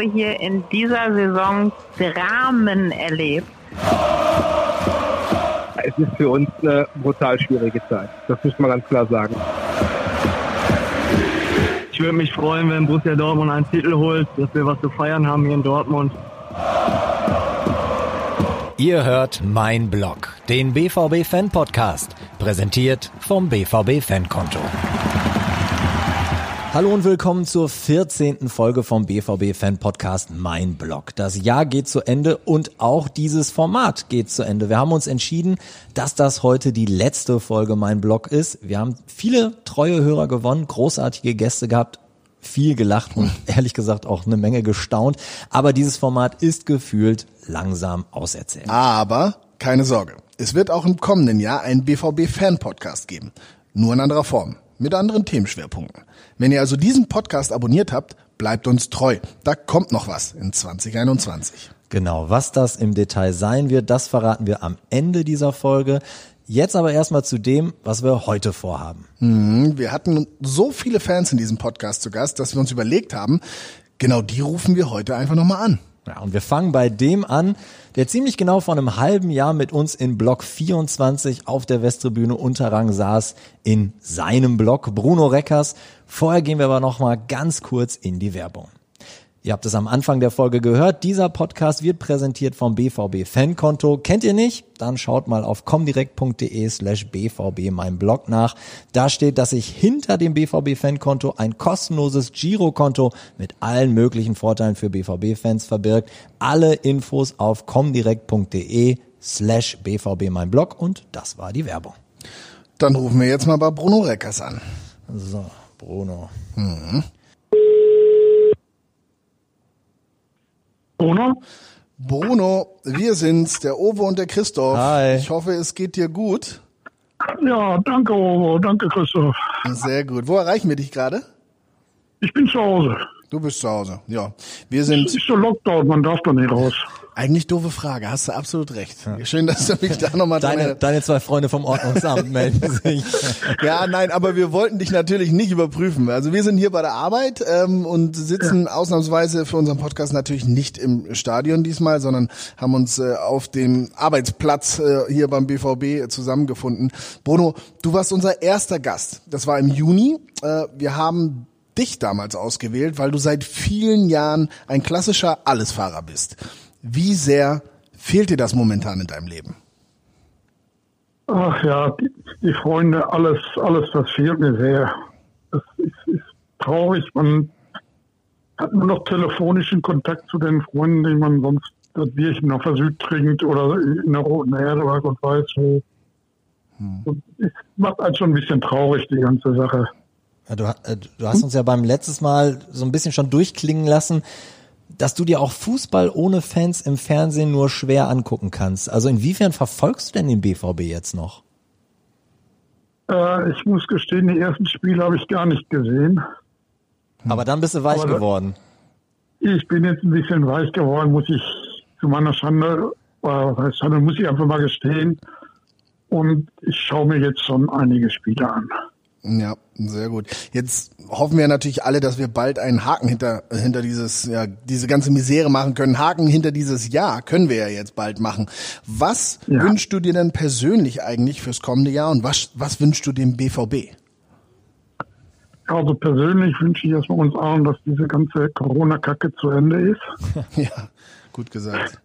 habe hier in dieser Saison Dramen erlebt. Es ist für uns eine brutal schwierige Zeit. Das muss man ganz klar sagen. Ich würde mich freuen, wenn Borussia Dortmund einen Titel holt, dass wir was zu feiern haben hier in Dortmund. Ihr hört Mein Blog, den BVB Fan Podcast, präsentiert vom BVB Fankonto. Hallo und willkommen zur 14. Folge vom BVB Fan Podcast Mein Blog. Das Jahr geht zu Ende und auch dieses Format geht zu Ende. Wir haben uns entschieden, dass das heute die letzte Folge Mein Blog ist. Wir haben viele treue Hörer gewonnen, großartige Gäste gehabt, viel gelacht und ehrlich gesagt auch eine Menge gestaunt. Aber dieses Format ist gefühlt langsam auserzählt. Aber keine Sorge. Es wird auch im kommenden Jahr einen BVB Fan Podcast geben. Nur in anderer Form mit anderen Themenschwerpunkten. Wenn ihr also diesen Podcast abonniert habt, bleibt uns treu. Da kommt noch was in 2021. Genau, was das im Detail sein wird, das verraten wir am Ende dieser Folge. Jetzt aber erstmal zu dem, was wir heute vorhaben. Mhm, wir hatten so viele Fans in diesem Podcast zu Gast, dass wir uns überlegt haben, genau die rufen wir heute einfach nochmal an. Ja, und wir fangen bei dem an, der ziemlich genau vor einem halben Jahr mit uns in Block 24 auf der Westtribüne Unterrang saß, in seinem Block, Bruno Reckers. Vorher gehen wir aber nochmal ganz kurz in die Werbung. Ihr habt es am Anfang der Folge gehört. Dieser Podcast wird präsentiert vom BVB Fankonto. Kennt ihr nicht? Dann schaut mal auf comdirect.de slash BVB mein Blog nach. Da steht, dass sich hinter dem BVB Fankonto ein kostenloses Girokonto mit allen möglichen Vorteilen für BVB Fans verbirgt. Alle Infos auf comdirect.de slash BVB mein Blog und das war die Werbung. Dann rufen wir jetzt mal bei Bruno Reckers an. So, Bruno. Mhm. Bruno? Bruno, wir sind's, der Owe und der Christoph. Hi. Ich hoffe, es geht dir gut. Ja, danke, Ovo, danke, Christoph. Sehr gut. Wo erreichen wir dich gerade? Ich bin zu Hause. Du bist zu Hause. Ja. Wir Es sind ist so Lockdown, man darf doch nicht raus. Eigentlich doofe Frage. Hast du absolut recht. Schön, dass du mich da nochmal Deine, deine zwei Freunde vom Ordnungsamt melden sich. Ja, nein, aber wir wollten dich natürlich nicht überprüfen. Also wir sind hier bei der Arbeit ähm, und sitzen ausnahmsweise für unseren Podcast natürlich nicht im Stadion diesmal, sondern haben uns äh, auf dem Arbeitsplatz äh, hier beim BVB zusammengefunden. Bruno, du warst unser erster Gast. Das war im Juni. Äh, wir haben dich damals ausgewählt, weil du seit vielen Jahren ein klassischer Allesfahrer bist. Wie sehr fehlt dir das momentan in deinem Leben? Ach ja, die, die Freunde, alles, alles, das fehlt mir sehr. Das ist, ist traurig. Man hat nur noch telefonischen Kontakt zu den Freunden, die man sonst das Bierchen auf der Süd trinkt oder in der Roten Erde oder Gott weiß wo. Und es macht einen schon ein bisschen traurig, die ganze Sache. Ja, du, äh, du hast uns ja beim letztes Mal so ein bisschen schon durchklingen lassen, dass du dir auch Fußball ohne Fans im Fernsehen nur schwer angucken kannst. Also inwiefern verfolgst du denn den BVB jetzt noch? Äh, ich muss gestehen, die ersten Spiele habe ich gar nicht gesehen. Aber dann bist du weich Aber geworden. Ich bin jetzt ein bisschen weich geworden, muss ich zu meiner Schande, äh, Schande, muss ich einfach mal gestehen. Und ich schaue mir jetzt schon einige Spiele an. Ja, sehr gut. Jetzt hoffen wir natürlich alle, dass wir bald einen Haken hinter hinter dieses ja diese ganze Misere machen können. Haken hinter dieses Jahr können wir ja jetzt bald machen. Was Ja. wünschst du dir denn persönlich eigentlich fürs kommende Jahr und was was wünschst du dem BVB? Also persönlich wünsche ich erstmal uns allen, dass diese ganze Corona-Kacke zu Ende ist. ja, gut gesagt.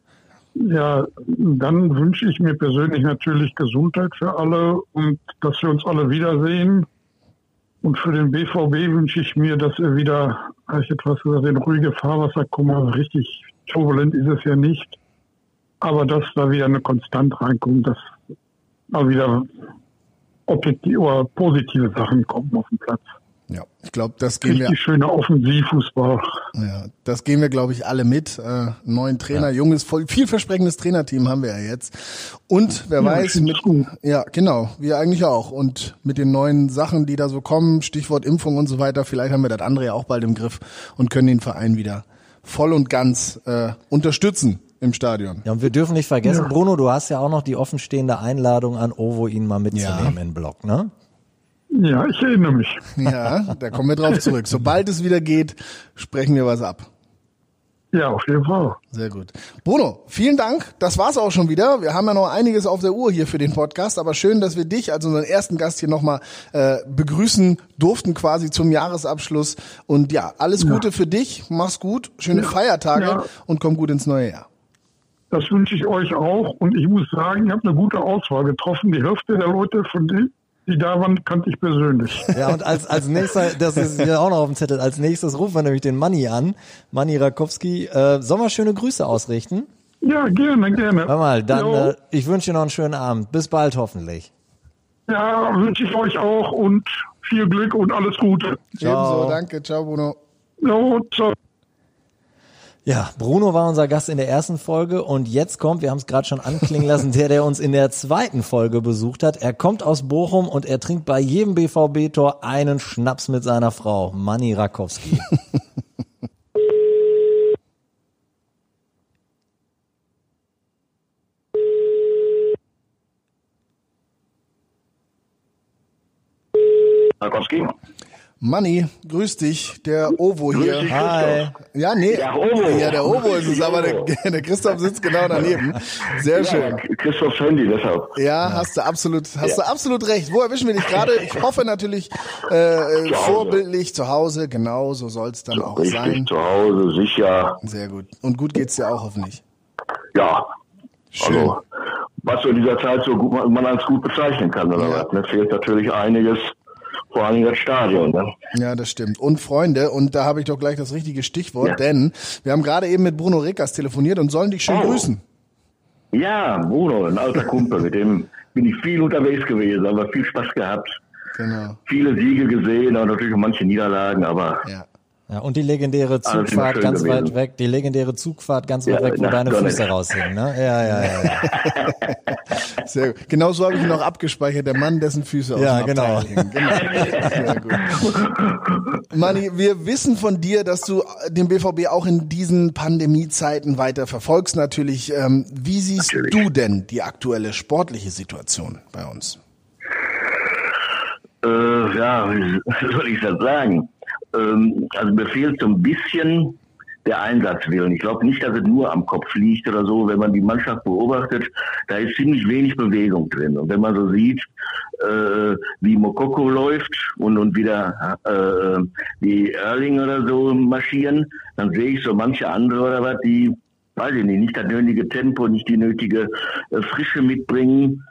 Ja, dann wünsche ich mir persönlich natürlich Gesundheit für alle und dass wir uns alle wiedersehen. Und für den BVB wünsche ich mir, dass er wieder, habe ich etwas gesagt, in ruhige Fahrwasser kommt. Also richtig turbulent ist es ja nicht. Aber dass da wieder eine Konstant reinkommt, dass mal wieder objektiv oder positive Sachen kommen auf den Platz. Ja, ich glaube, das gehen wir Richtig schöner Offensivfußball. Ja, das gehen wir, glaube ich, alle mit. Äh, neuen Trainer, junges, voll, vielversprechendes Trainerteam haben wir ja jetzt. Und wer Ja, weiß, mit, gut. ja, genau, wir eigentlich auch. Und mit den neuen Sachen, die da so kommen, Stichwort Impfung und so weiter, vielleicht haben wir das andere ja auch bald im Griff und können den Verein wieder voll und ganz äh, unterstützen im Stadion. Ja, und wir dürfen nicht vergessen, Ja. Bruno, du hast ja auch noch die offenstehende Einladung an Ovo, ihn mal mitzunehmen Ja. in Blog, ne? Ja, ich erinnere mich. Ja, da kommen wir drauf zurück. Sobald es wieder geht, sprechen wir was ab. Ja, auf jeden Fall. Sehr gut. Bruno, vielen Dank. Das war's auch schon wieder. Wir haben ja noch einiges auf der Uhr hier für den Podcast, aber schön, dass wir dich als unseren ersten Gast hier nochmal äh, begrüßen durften quasi zum Jahresabschluss. Und ja, alles Gute für dich. Mach's gut, schöne Feiertage Ja. und komm gut ins neue Jahr. Das wünsche ich euch auch. Und ich muss sagen, ihr habt eine gute Auswahl getroffen. Die Hälfte der Leute, von denen, die da waren, kannte ich persönlich. Ja, und als, als nächster, das ist hier auch noch auf dem Zettel, als nächstes rufen wir nämlich den Manni an, Manni Rakowski. Äh, sollen wir schöne Grüße ausrichten? Ja, gerne, gerne. Hör mal, dann, äh, ich wünsche dir noch einen schönen Abend. Bis bald hoffentlich. Ja, wünsche ich euch auch und viel Glück und alles Gute. Ciao. Ebenso, danke. Ciao, Bruno. Jo, ciao. Ja, Bruno war unser Gast in der ersten Folge und jetzt kommt, wir haben es gerade schon anklingen lassen, der, der uns in der zweiten Folge besucht hat. Er kommt aus Bochum und er trinkt bei jedem BVB-Tor einen Schnaps mit seiner Frau, Manni Rakowski. Markowski. Manni, grüß dich, der Ovo hier. Grüß dich, Hi. Ja, nee. Ja, Ovo. Ja, der Ovo ist es, aber der, der Christoph sitzt genau daneben. Sehr schön. Ja, Christophs Handy, deshalb. Ja, hast du absolut, hast du absolut recht. Wo erwischen wir dich gerade? Ich hoffe natürlich äh, äh, Zu vorbildlich zu Hause. Genau, so soll es dann auch Richtig, sein. zu Hause, sicher. Sehr gut. Und gut geht's dir auch hoffentlich. Ja, Schön. also, was so in dieser Zeit so gut, man als gut bezeichnen kann, oder Ja. was? Ne? Fehlt natürlich einiges, vor allem das Stadion. Ne? Ja, das stimmt. Und Freunde, und da habe ich doch gleich das richtige Stichwort, Ja. denn wir haben gerade eben mit Bruno Rekas telefoniert und sollen dich schön Oh. grüßen. Ja, Bruno, ein alter Kumpel, mit dem bin ich viel unterwegs gewesen, aber viel Spaß gehabt. Genau. Viele Siege gesehen, aber natürlich auch manche Niederlagen, aber Ja. Ja, und die legendäre immer Zugfahrt ganz gewesen. weit weg, die legendäre Zugfahrt ganz Ja, weit weg, wo deine Donetsk. Füße raushängen, ne? Ja, ja, ja. ja. Sehr gut. Genau so habe ich ihn auch abgespeichert, der Mann, dessen Füße aus Ja, dem genau. Hängen. genau. Sehr gut. Manni, wir wissen von dir, dass du den BVB auch in diesen Pandemiezeiten weiter verfolgst natürlich. Ähm, wie siehst Natürlich. du denn die aktuelle sportliche Situation bei uns? Äh, ja, wie soll ich das sagen? Ähm, also mir fehlt so ein bisschen der Einsatzwillen. Ich glaube nicht, dass es nur am Kopf liegt oder so. Wenn man die Mannschaft beobachtet, da ist ziemlich wenig Bewegung drin. Und wenn man so sieht, äh, wie Mokoko läuft und, und wieder äh, die Erling oder so marschieren, dann sehe ich so manche andere oder was, die, weiß ich nicht, nicht das nötige Tempo, nicht die nötige äh, Frische mitbringen.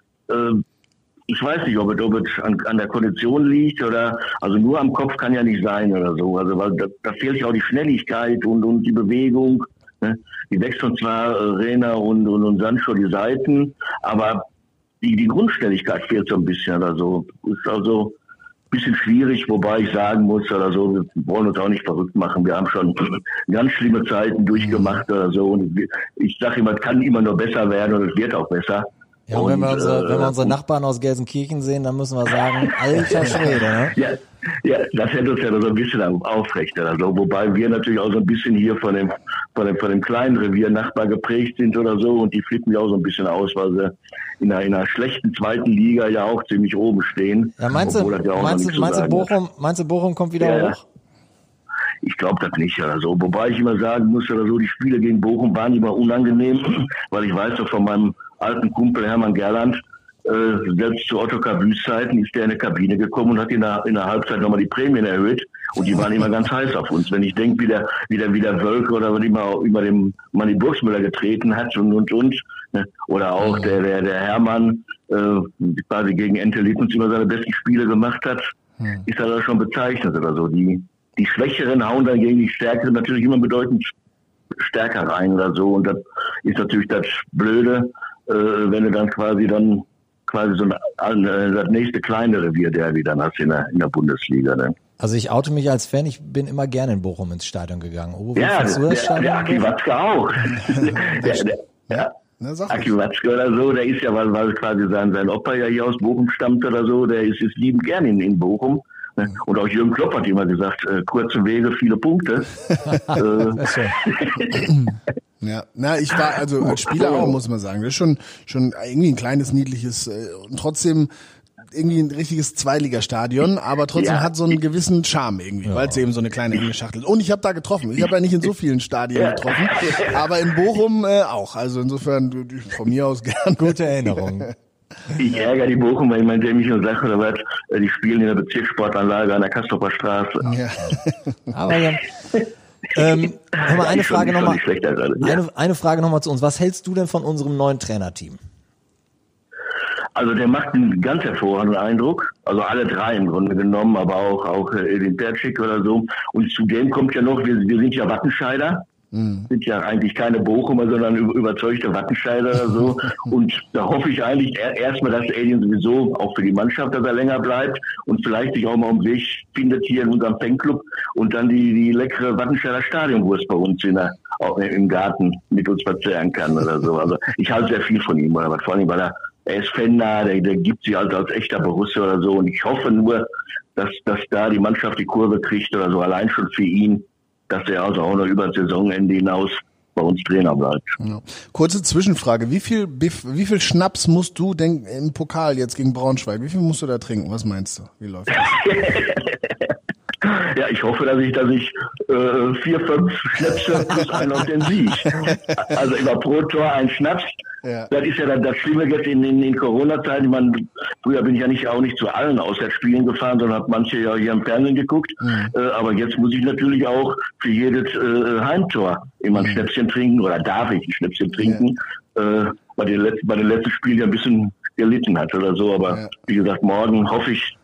Ich weiß nicht, ob es, ob es an, an der Kondition liegt oder also nur am Kopf kann ja nicht sein oder so. Also weil da, da fehlt ja auch die Schnelligkeit und, und die Bewegung. Ne? Die wechseln zwar äh, Rena und, und, und Sancho die Seiten, aber die, die Grundschnelligkeit fehlt so ein bisschen oder so. Ist also ein bisschen schwierig, wobei ich sagen muss oder so, wir wollen uns auch nicht verrückt machen. Wir haben schon ganz schlimme Zeiten durchgemacht oder so. Und ich sage immer, es kann immer nur besser werden und es wird auch besser. Ja, und wenn wir unsere, äh, wenn wir unsere Nachbarn aus Gelsenkirchen sehen, dann müssen wir sagen, alter Schwede, ne? Ja, ja, das hält uns ja so ein bisschen aufrecht. Also, wobei wir natürlich auch so ein bisschen hier von dem, von dem, von dem kleinen Revier Nachbar geprägt sind oder so und die flippen ja auch so ein bisschen aus, weil sie in einer, in einer schlechten zweiten Liga ja auch ziemlich oben stehen. Ja, meinst du, ja meinst meinst du Bochum, meinst du Bochum kommt wieder ja. hoch? Ich glaube das nicht oder so. Wobei ich immer sagen muss oder so, die Spiele gegen Bochum waren immer unangenehm, weil ich weiß doch von meinem alten Kumpel Hermann Gerland, äh, selbst zu Otto Kabüs Zeiten ist der in eine Kabine gekommen und hat in der, in der Halbzeit nochmal die Prämien erhöht und die waren immer ganz heiß auf uns. Wenn ich denke, wie der, wie der, wie der Wölke oder wie immer über dem Manni Burgsmüller getreten hat und, und, und, ne? oder auch der, der, der Hermann, äh, quasi gegen Ente Lippens immer seine besten Spiele gemacht hat, ist das schon bezeichnet oder so. Die, die Schwächeren hauen dann gegen die Stärkeren natürlich immer bedeutend stärker rein oder so. Und das ist natürlich das Blöde, äh, wenn du dann quasi dann quasi so ein, äh, das nächste kleine Revier Derby dann hast in der, in der Bundesliga. Ne? Also ich oute mich als Fan, ich bin immer gerne in Bochum ins Stadion gegangen. Oh, wie Ja, du der, das der, Stadion? der Aki? Watzke auch. der, der, ja. Na, Aki. Watzke oder so, der ist ja, weil, weil quasi sein, sein Opa ja hier aus Bochum stammt oder so, der ist, ist liebend gern in, in Bochum. Ne? Und auch Jürgen Klopp hat immer gesagt, äh, kurze Wege, viele Punkte. äh, Ja, na, ich war also als Spieler auch, muss man sagen. Das ist schon, schon irgendwie ein kleines, niedliches äh, und trotzdem irgendwie ein richtiges Zweitligastadion, aber trotzdem Ja. hat so einen gewissen Charme irgendwie, weil es eben so eine kleine enge Schachtel ist. Und ich habe da getroffen. Ich habe ja nicht in so vielen Stadien getroffen, aber in Bochum äh, auch. Also insofern von mir aus gern. Gute Erinnerung. Ich ärgere die Bochum, weil ich meine, der mich nur sagt, oder was, die spielen in der Bezirkssportanlage an der Kastropper Straße. Ja. Aber ja. Ähm, hör mal, eine schon- Frage nochmal. Ja. Eine, eine Frage nochmal zu uns. Was hältst du denn von unserem neuen Trainerteam? Also der macht einen ganz hervorragenden Eindruck. Also alle drei im Grunde genommen, aber auch auch äh, Edin Tercik oder so. Und zudem kommt ja noch, wir, wir sind ja Wattenscheider. Sind ja eigentlich keine Bochumer, sondern über- überzeugte Wattenscheider oder so. Und da hoffe ich eigentlich er- erstmal, dass Edin sowieso auch für die Mannschaft, dass er länger bleibt und vielleicht sich auch mal um Weg findet hier in unserem Fanclub und dann die, die leckere Wattenscheider Stadionwurst bei uns in der, auch im Garten mit uns verzehren kann oder so. Also ich halte sehr viel von ihm, oder was vor allem, weil er er ist Fender, der, der gibt sich also als echter Borussia oder so. Und ich hoffe nur, dass, dass da die Mannschaft die Kurve kriegt oder so, allein schon für ihn, dass er also auch noch über das Saisonende hinaus bei uns Trainer bleibt. Ja. Kurze Zwischenfrage. Wie viel, wie viel Schnaps musst du denn im Pokal jetzt gegen Braunschweig? Wie viel musst du da trinken? Was meinst du? Wie läuft das? Ja, ich hoffe, dass ich, dass ich äh, vier, fünf Schnäpse plus einen auf den Sieg. Also immer pro Tor ein Schnaps. Ja. Das ist ja dann das Schlimme jetzt in, in, in Corona-Zeiten. Ich meine, früher bin ich ja nicht auch nicht zu allen Auswärtsspielen gefahren, sondern habe manche ja hier im Fernsehen geguckt. Äh, aber jetzt muss ich natürlich auch für jedes äh, Heimtor immer ein Schnäpschen trinken oder darf ich ein Schnäpschen trinken, äh, weil den letzten, bei den letzten Spielen ja ein bisschen gelitten hat oder so. Aber Ja. wie gesagt, morgen hoffe ich,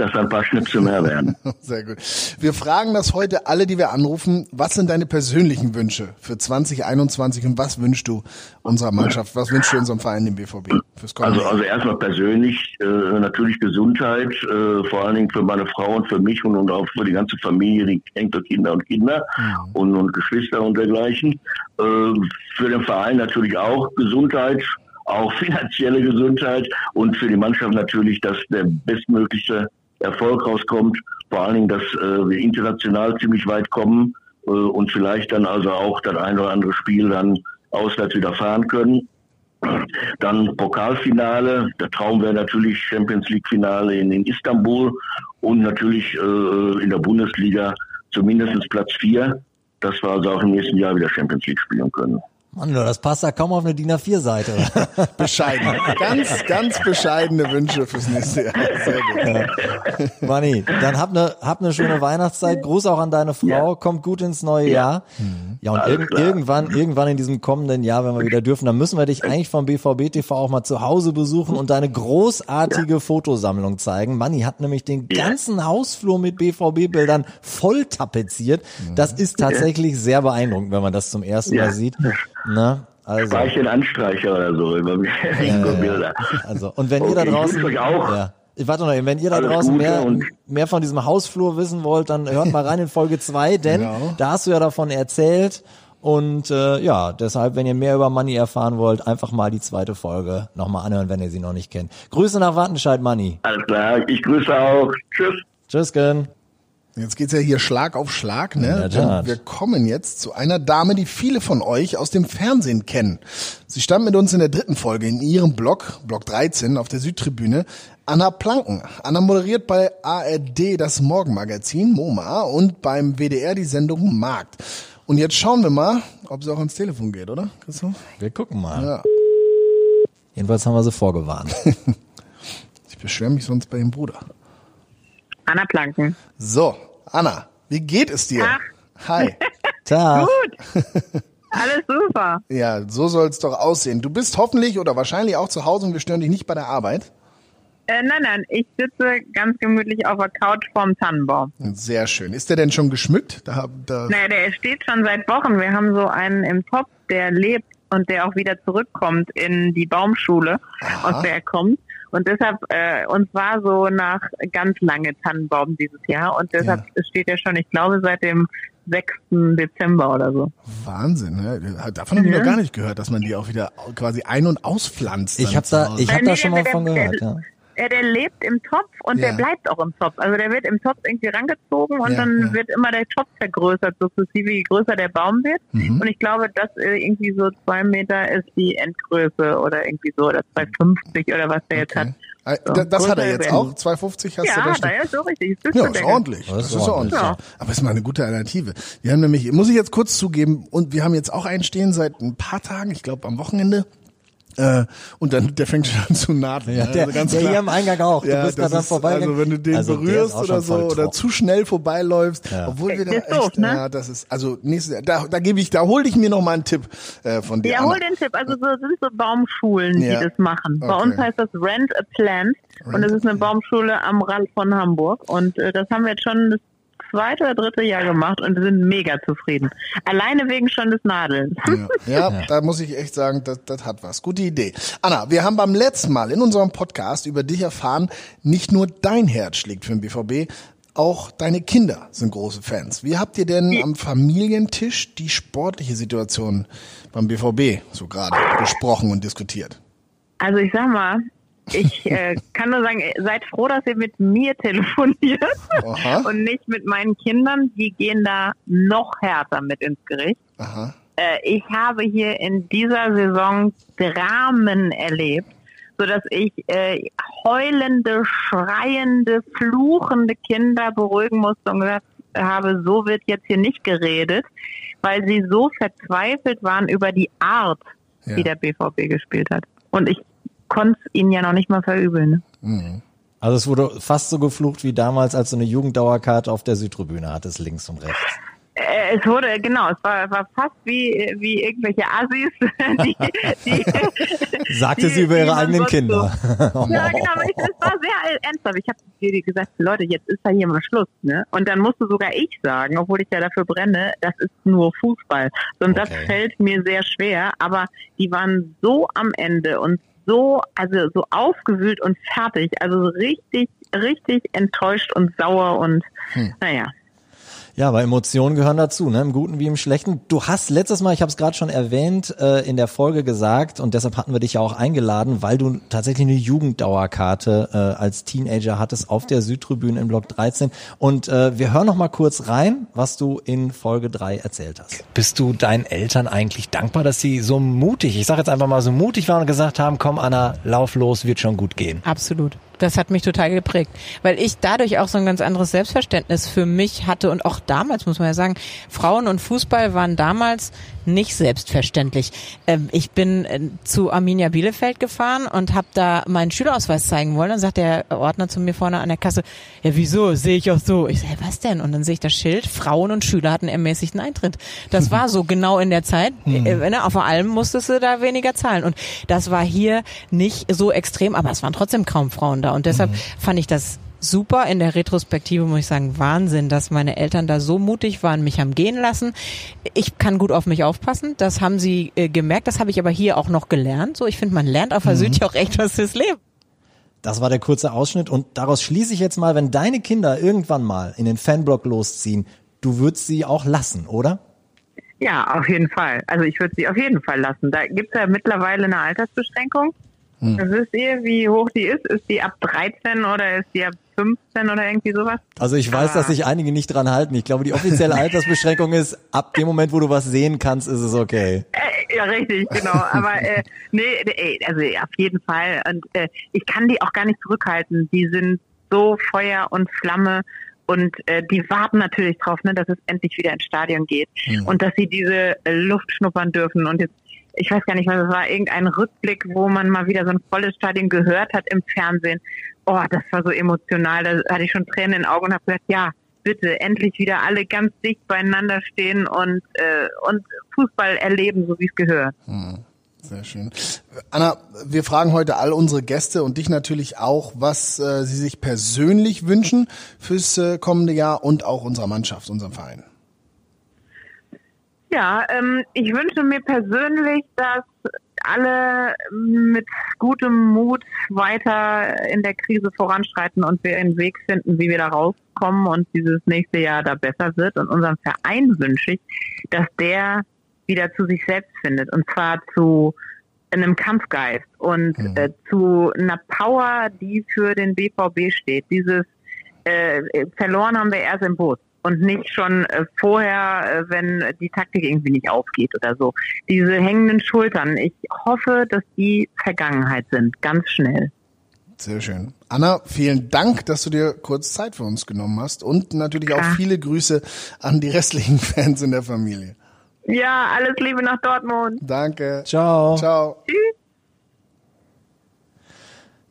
dass da ein paar Schnäpse mehr werden. Sehr gut. Wir fragen das heute alle, die wir anrufen. Was sind deine persönlichen Wünsche für 2021 und was wünschst du unserer Mannschaft? Was wünschst du unserem Verein, dem BVB? Also, also erstmal persönlich, äh, natürlich Gesundheit, äh, vor allen Dingen für meine Frau und für mich und, und auch für die ganze Familie, die Enkelkinder und Kinder und, und Geschwister und dergleichen. Äh, für den Verein natürlich auch Gesundheit, auch finanzielle Gesundheit und für die Mannschaft natürlich, dass der bestmögliche Erfolg rauskommt. Vor allen Dingen, dass äh, wir international ziemlich weit kommen äh, und vielleicht dann also auch das ein oder andere Spiel dann auswärts wieder fahren können. Dann Pokalfinale, der Traum wäre natürlich Champions League Finale in, in Istanbul und natürlich äh, in der Bundesliga zumindest Platz vier, dass wir also auch im nächsten Jahr wieder Champions League spielen können. Mann, das passt ja kaum auf eine DIN A4-Seite. Bescheiden. Ganz, ganz bescheidene Wünsche fürs nächste Jahr. Sehr gut. Manni, dann hab ne, hab ne schöne Weihnachtszeit. Gruß auch an deine Frau. Ja. Kommt gut ins neue Jahr. Ja, und irg klar. irgendwann, irgendwann in diesem kommenden Jahr, wenn wir wieder dürfen, dann müssen wir dich eigentlich vom BVB TV auch mal zu Hause besuchen und deine großartige Fotosammlung zeigen. Manni hat nämlich den Ja. ganzen Hausflur mit BVB-Bildern voll tapeziert. Das ist tatsächlich sehr beeindruckend, wenn man das zum ersten Ja. Mal sieht. Na, also. Streicheln Anstreicher oder so Bilder. Also, und wenn ihr da Okay, ich draußen, wünsche euch auch. Ja. Ich warte noch, wenn ihr da Alles draußen mehr, mehr von diesem Hausflur wissen wollt, dann hört mal rein in Folge zwei, denn Genau. da hast du ja davon erzählt. Und äh, ja, deshalb, wenn ihr mehr über Money erfahren wollt, einfach mal die zweite Folge nochmal anhören, wenn ihr sie noch nicht kennt. Grüße nach Wattenscheid, Money. Alles klar, ich grüße auch. Tschüss. Tschüss, Gen. Jetzt geht's ja hier Schlag auf Schlag, ne? Denn wir kommen jetzt zu einer Dame, die viele von euch aus dem Fernsehen kennen. Sie stand mit uns in der dritten Folge in ihrem Blog, Blog 13, auf der Südtribüne. Anna Planken. Anna moderiert bei ARD das Morgenmagazin MoMA und beim WDR die Sendung Markt. Und jetzt schauen wir mal, ob sie auch ans Telefon geht, oder, Christoph? Wir gucken mal. Ja. Jedenfalls haben wir sie vorgewarnt. Ich beschwere mich sonst bei dem Bruder. Anna Planken. So, Anna, wie geht es dir? Ach. Hi. Tag. Gut. Alles super. Ja, so soll's doch aussehen. Du bist hoffentlich oder wahrscheinlich auch zu Hause und wir stören dich nicht bei der Arbeit. Äh, nein, nein, ich sitze ganz gemütlich auf der Couch vorm Tannenbaum. Sehr schön. Ist der denn schon geschmückt? Da, da, Naja, der steht schon seit Wochen. Wir haben so einen im Topf, der lebt und der auch wieder zurückkommt in die Baumschule, Aha. aus der er kommt. Und deshalb, äh, uns war so nach ganz lange Tannenbaum dieses Jahr und deshalb steht er schon, ich glaube, seit dem 6. Dezember oder so. Wahnsinn. Ne? Davon habe ich Ja. noch gar nicht gehört, dass man die auch wieder quasi ein- und auspflanzt. Ich habe da, ich hab da schon mal von gehört, ja. Ja, der lebt im Topf und Ja. der bleibt auch im Topf. Also der wird im Topf irgendwie rangezogen und Ja, dann ja. wird immer der Topf vergrößert, sukzessive, je größer der Baum wird. Mhm. Und ich glaube, dass äh, irgendwie so zwei Meter ist die Endgröße oder irgendwie so, oder 2,50 oder was der jetzt Okay. hat. Äh, So, da- das hat er jetzt Event. auch, 250 hast Ja, du da ist so richtig. Ja, ist ordentlich. Das, Das ist ja ordentlich. ja. Aber ist mal eine gute Alternative. Wir haben nämlich, muss ich jetzt kurz zugeben, und wir haben jetzt auch einen stehen seit ein paar Tagen, ich glaube am Wochenende. Äh, und dann, der fängt schon an zu nadeln. Ja, ne? der, Also ganz der klar. hier am Eingang auch. Du Ja, bist das gerade vorbeigegangen. Also wenn du den Also berührst auch oder so oder zu schnell vorbeiläufst, Ja. obwohl wir da echt, doof, ne? ja, das ist, also nächstes, da, da gebe ich, da hole ich mir noch mal einen Tipp äh, von dir. Ja, hol den Tipp. Also so sind so Baumschulen, Ja. die das machen. Bei Okay. uns heißt das Rent a Plant und Rent das a ist eine. Baumschule am Rand von Hamburg und äh, das haben wir jetzt schon das zweite oder dritte Jahr gemacht und wir sind mega zufrieden. Alleine wegen schon des Nadelns. Ja, ja, da muss ich echt sagen, das, das hat was. Gute Idee. Anna, wir haben beim letzten Mal in unserem Podcast über dich erfahren, nicht nur dein Herz schlägt für den BVB, auch deine Kinder sind große Fans. Wie habt ihr denn am Familientisch die sportliche Situation beim BVB so gerade besprochen und diskutiert? Also ich sag mal, ich äh, kann nur sagen, seid froh, dass ihr mit mir telefoniert Aha. und nicht mit meinen Kindern. Die gehen da noch härter mit ins Gericht. Aha. Äh, ich habe hier in dieser Saison Dramen erlebt, sodass ich äh, heulende, schreiende, fluchende Kinder beruhigen musste und gesagt habe, so wird jetzt hier nicht geredet, weil sie so verzweifelt waren über die Art, Ja. wie der BVB gespielt hat. Und ich konnte es ihnen ja noch nicht mal verübeln. Ne? Also es wurde fast so geflucht wie damals, als du eine Jugenddauerkarte auf der Südtribüne hattest, links und rechts. Äh, Es wurde, genau, es war, war fast wie, wie irgendwelche Assis, die, die, Sagte die- sie über ihre eigenen Kinder. Ja, genau, aber ich, es war sehr ernsthaft. Ich habe dir gesagt, Leute, jetzt ist da hier mal Schluss. Ne? Und dann musste sogar ich sagen, obwohl ich ja dafür brenne, das ist nur Fußball. Und das Okay. fällt mir sehr schwer, aber die waren so am Ende und so, also so aufgewühlt und fertig, also so richtig, richtig enttäuscht und sauer und naja. Ja, aber Emotionen gehören dazu, ne? im Guten wie im Schlechten. Du hast letztes Mal, ich habe es gerade schon erwähnt, äh, in der Folge gesagt und deshalb hatten wir dich ja auch eingeladen, weil du tatsächlich eine Jugenddauerkarte äh, als Teenager hattest auf der Südtribüne in Block 13. Und äh, wir hören noch mal kurz rein, was du in Folge 3 erzählt hast. Bist du deinen Eltern eigentlich dankbar, dass sie so mutig, ich sage jetzt einfach mal so mutig waren und gesagt haben, komm Anna, lauf los, wird schon gut gehen. Absolut. Das hat mich total geprägt, weil ich dadurch auch so ein ganz anderes Selbstverständnis für mich hatte. Und auch damals muss man ja sagen, Frauen und Fußball waren damals nicht selbstverständlich. Ähm, ich bin äh, zu Arminia Bielefeld gefahren und habe da meinen Schülerausweis zeigen wollen. Dann sagt der Ordner zu mir vorne an der Kasse, ja wieso, sehe ich auch so. Ich sage, was denn? Und dann sehe ich das Schild, Frauen und Schüler hatten ermäßigten Eintritt. Das war so genau in der Zeit. Äh, ne, vor allem musstest du da weniger zahlen. Und das war hier nicht so extrem, aber es waren trotzdem kaum Frauen da. Und deshalb fand ich das super. In der Retrospektive muss ich sagen, Wahnsinn, dass meine Eltern da so mutig waren, mich haben gehen lassen. Ich kann gut auf mich aufpassen. Das haben sie äh, gemerkt. Das habe ich aber hier auch noch gelernt. So, ich finde, man lernt auf der Süd ja auch echt was fürs Leben. Das war der kurze Ausschnitt und daraus schließe ich jetzt mal, wenn deine Kinder irgendwann mal in den Fanblock losziehen, du würdest sie auch lassen, oder? Ja, auf jeden Fall. Also ich würde sie auf jeden Fall lassen. Da gibt's ja mittlerweile eine Altersbeschränkung. Wisst ihr, wie hoch die ist? Ist die ab 13 oder ist die ab 15 oder irgendwie sowas? Also ich weiß, Ah. dass sich einige nicht dran halten. Ich glaube, die offizielle Altersbeschränkung ist, ab dem Moment, wo du was sehen kannst, ist es okay. Äh, ja, richtig, genau. Aber äh, nee, ey, also auf jeden Fall. Und äh, ich kann die auch gar nicht zurückhalten. Die sind so Feuer und Flamme. Und äh, die warten natürlich drauf, ne, dass es endlich wieder ins Stadion geht und dass sie diese äh, Luft schnuppern dürfen. Und jetzt, ich weiß gar nicht mehr, das war irgendein Rückblick, wo man mal wieder so ein volles Stadion gehört hat im Fernsehen. Oh, das war so emotional. Da hatte ich schon Tränen in den Augen und habe gesagt, ja, bitte endlich wieder alle ganz dicht beieinander stehen und äh, und Fußball erleben, so wie es gehört. Sehr schön. Anna, wir fragen heute all unsere Gäste und dich natürlich auch, was äh, sie sich persönlich wünschen fürs äh, kommende Jahr und auch unserer Mannschaft, unserem Verein. Ja, ähm, ich wünsche mir persönlich, dass alle mit gutem Mut weiter in der Krise voranschreiten und wir einen Weg finden, wie wir da rauskommen und dieses nächste Jahr da besser wird. Und unserem Verein wünsche ich, dass der wieder zu sich selbst findet und zwar zu einem Kampfgeist und äh, zu einer Power, die für den BVB steht. Dieses äh, verloren haben wir erst im Bus und nicht schon äh, vorher, äh, wenn die Taktik irgendwie nicht aufgeht oder so. Diese hängenden Schultern, ich hoffe, dass die Vergangenheit sind, ganz schnell. Sehr schön. Anna, vielen Dank, dass du dir kurz Zeit für uns genommen hast und natürlich auch viele Grüße an die restlichen Fans in der Familie. Ja, alles Liebe nach Dortmund. Danke. Ciao. Ciao.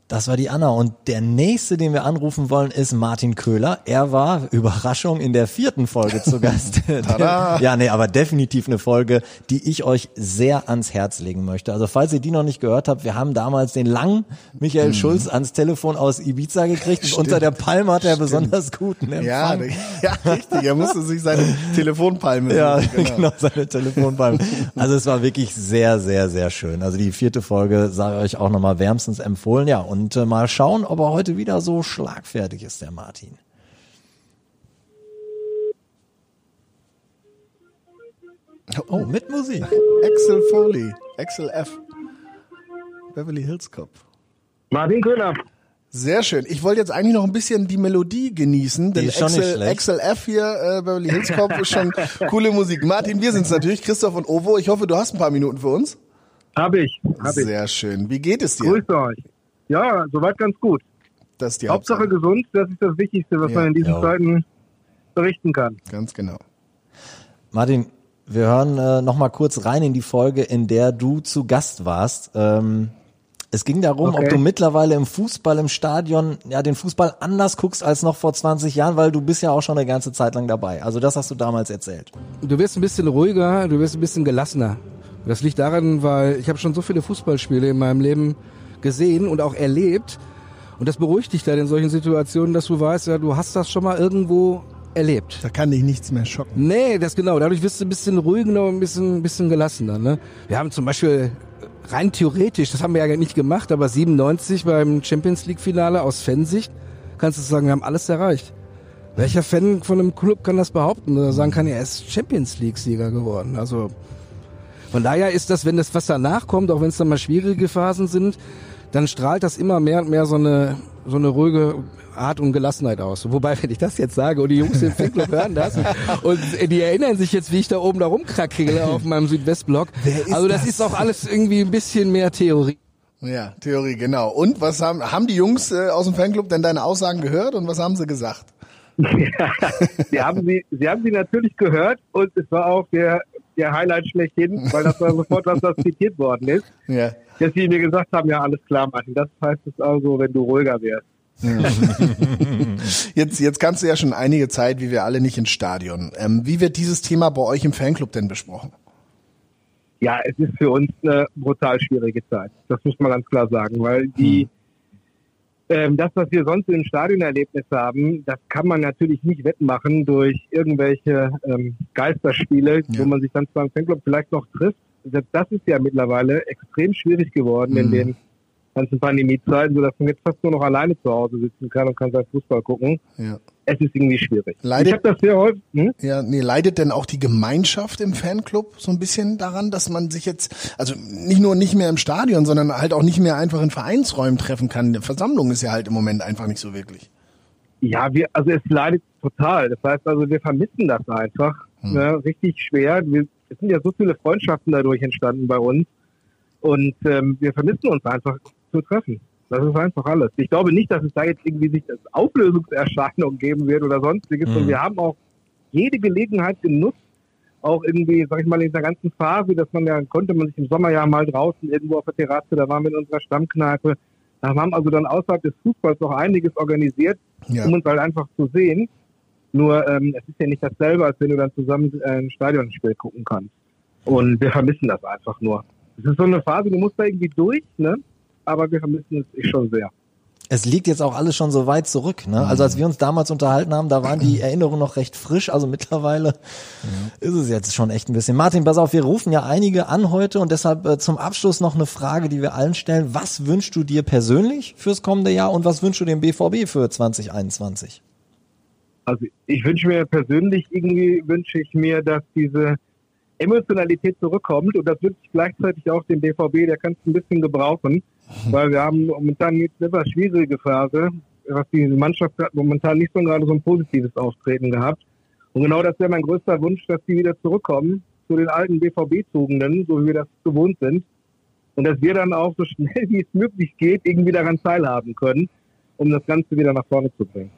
Das war die Anna. Und der nächste, den wir anrufen wollen, ist Martin Köhler. Er war, Überraschung, in der vierten Folge zu Gast. Ja, nee, aber definitiv eine Folge, die ich euch sehr ans Herz legen möchte. Also falls ihr die noch nicht gehört habt, wir haben damals den langen Michael Schulz ans Telefon aus Ibiza gekriegt. Und unter der Palme hat er besonders guten Ja, Empfang. ja, richtig. Er musste sich seine Telefonpalme Ja, suchen, genau. seine Telefonpalme. Also es war wirklich sehr, sehr, sehr schön. Also die vierte Folge sage ich euch auch nochmal wärmstens empfohlen. Ja, und äh, mal schauen, ob er heute wieder so schlagfertig ist, der Martin. Oh, mit Musik. Axel Foley, Axel F. Beverly Hills Cop. Martin Köhler. Sehr schön. Ich wollte jetzt eigentlich noch ein bisschen die Melodie genießen, denn Axel. Axel F hier, äh, Beverly Hills Cop, ist schon coole Musik. Martin, wir sind's natürlich, Christoph und Ovo. Ich hoffe, du hast ein paar Minuten für uns. Hab ich. Hab ich. Sehr schön. Wie geht es dir? Grüßt euch. Ja, soweit ganz gut. Das ist die Hauptsache Hauptsache. gesund, das ist das Wichtigste, was Ja. man in diesen Ja. Zeiten berichten kann. Ganz genau. Martin, wir hören äh, noch mal kurz rein in die Folge, in der du zu Gast warst. Ähm, es ging darum, Okay. ob du mittlerweile im Fußball, im Stadion, ja, den Fußball anders guckst als noch vor 20 Jahren, weil du bist ja auch schon eine ganze Zeit lang dabei. Also das hast du damals erzählt. Du wirst ein bisschen ruhiger, du wirst ein bisschen gelassener. Das liegt daran, weil ich habe schon so viele Fußballspiele in meinem Leben gesehen und auch erlebt. Und das beruhigt dich dann in solchen Situationen, dass du weißt, ja, du hast das schon mal irgendwo erlebt. Da kann dich nichts mehr schocken. Nee, das genau. Dadurch wirst du ein bisschen ruhiger und ein bisschen, ein bisschen gelassener. Ne? Wir haben zum Beispiel rein theoretisch, das haben wir ja nicht gemacht, aber 97 beim Champions League Finale aus Fansicht kannst du sagen, wir haben alles erreicht. Welcher Fan von einem Club kann das behaupten oder sagen kann, er ist Champions League Sieger geworden? Also von daher ist das, wenn das was danach kommt, auch wenn es dann mal schwierige Phasen sind, dann strahlt das immer mehr und mehr so eine so eine ruhige Art und Gelassenheit aus. Wobei, wenn ich das jetzt sage und die Jungs im Fanclub hören das und die erinnern sich jetzt, wie ich da oben da rumkrackele auf meinem Südwestblock. Also das, das? ist auch alles irgendwie ein bisschen mehr Theorie. Ja, Theorie, genau. Und was haben, haben die Jungs äh, aus dem Fanclub denn deine Aussagen gehört und was haben sie gesagt? Sie haben sie, sie haben sie natürlich gehört und es war auch der, der Highlight schlechthin, weil das war sofort, was das zitiert worden ist, Ja. Dass sie mir gesagt haben, ja, alles klar, Martin, das heißt es also, wenn du ruhiger wärst. Jetzt, jetzt kannst du ja schon einige Zeit, wie wir alle nicht ins Stadion. Ähm, wie wird dieses Thema bei euch im Fanclub denn besprochen? Ja, es ist für uns eine brutal schwierige Zeit. Das muss man ganz klar sagen, weil die, ähm, das, was wir sonst im Stadionerlebnis haben, das kann man natürlich nicht wettmachen durch irgendwelche ähm, Geisterspiele, Ja. wo man sich dann zwar im Fanclub vielleicht noch trifft. Selbst das ist ja mittlerweile extrem schwierig geworden in Mhm. den ganzen Pandemiezeiten, sodass man jetzt fast nur noch alleine zu Hause sitzen kann und kann sein Fußball gucken. Ja. Es ist irgendwie schwierig. Leidet- ich habe das sehr häufig. Hm? Ja, nee, leidet denn auch die Gemeinschaft im Fanclub so ein bisschen daran, dass man sich jetzt, also nicht nur nicht mehr im Stadion, sondern halt auch nicht mehr einfach in Vereinsräumen treffen kann. Die Versammlung ist ja halt im Moment einfach nicht so wirklich. Ja, wir, also es leidet total. Das heißt also, wir vermissen das einfach. Hm. Ne, richtig schwer. Wir, es sind ja so viele Freundschaften dadurch entstanden bei uns. Und ähm, wir vermissen uns einfach zu treffen. Das ist einfach alles. Ich glaube nicht, dass es da jetzt irgendwie sich als Auflösungserscheinung geben wird oder sonstiges. Mhm. Und wir haben auch jede Gelegenheit genutzt, auch irgendwie, sag ich mal, in dieser ganzen Phase, dass man ja, konnte man sich im Sommer ja mal draußen irgendwo auf der Terrasse, da waren wir in unserer Stammkneipe, da haben also dann außerhalb des Fußballs noch einiges organisiert, Ja. um uns halt einfach zu sehen. Nur ähm, es ist ja nicht dasselbe, als wenn du dann zusammen äh, ein Stadionspiel gucken kannst. Und wir vermissen das einfach nur. Es ist so eine Phase, du musst da irgendwie durch, ne? Aber wir vermissen es schon sehr. Es liegt jetzt auch alles schon so weit zurück. Ne? Also als wir uns damals unterhalten haben, da waren die Erinnerungen noch recht frisch. Also mittlerweile ist es jetzt schon echt ein bisschen. Martin, pass auf, wir rufen ja einige an heute und deshalb äh, zum Abschluss noch eine Frage, die wir allen stellen. Was wünschst du dir persönlich fürs kommende Jahr und was wünschst du dem BVB für 2021? Also ich wünsche mir persönlich, irgendwie wünsche ich mir, dass diese Emotionalität zurückkommt und das wünsche ich gleichzeitig auch dem BVB, der kann es ein bisschen gebrauchen, weil wir haben momentan jetzt eine etwas schwierige Phase, was diese Mannschaft hat momentan nicht so gerade so ein positives Auftreten gehabt. Und genau das wäre mein größter Wunsch, dass die wieder zurückkommen zu den alten BVB-Tugenden, so wie wir das gewohnt sind. und dass wir dann auch so schnell wie es möglich geht irgendwie daran teilhaben können, um das Ganze wieder nach vorne zu bringen.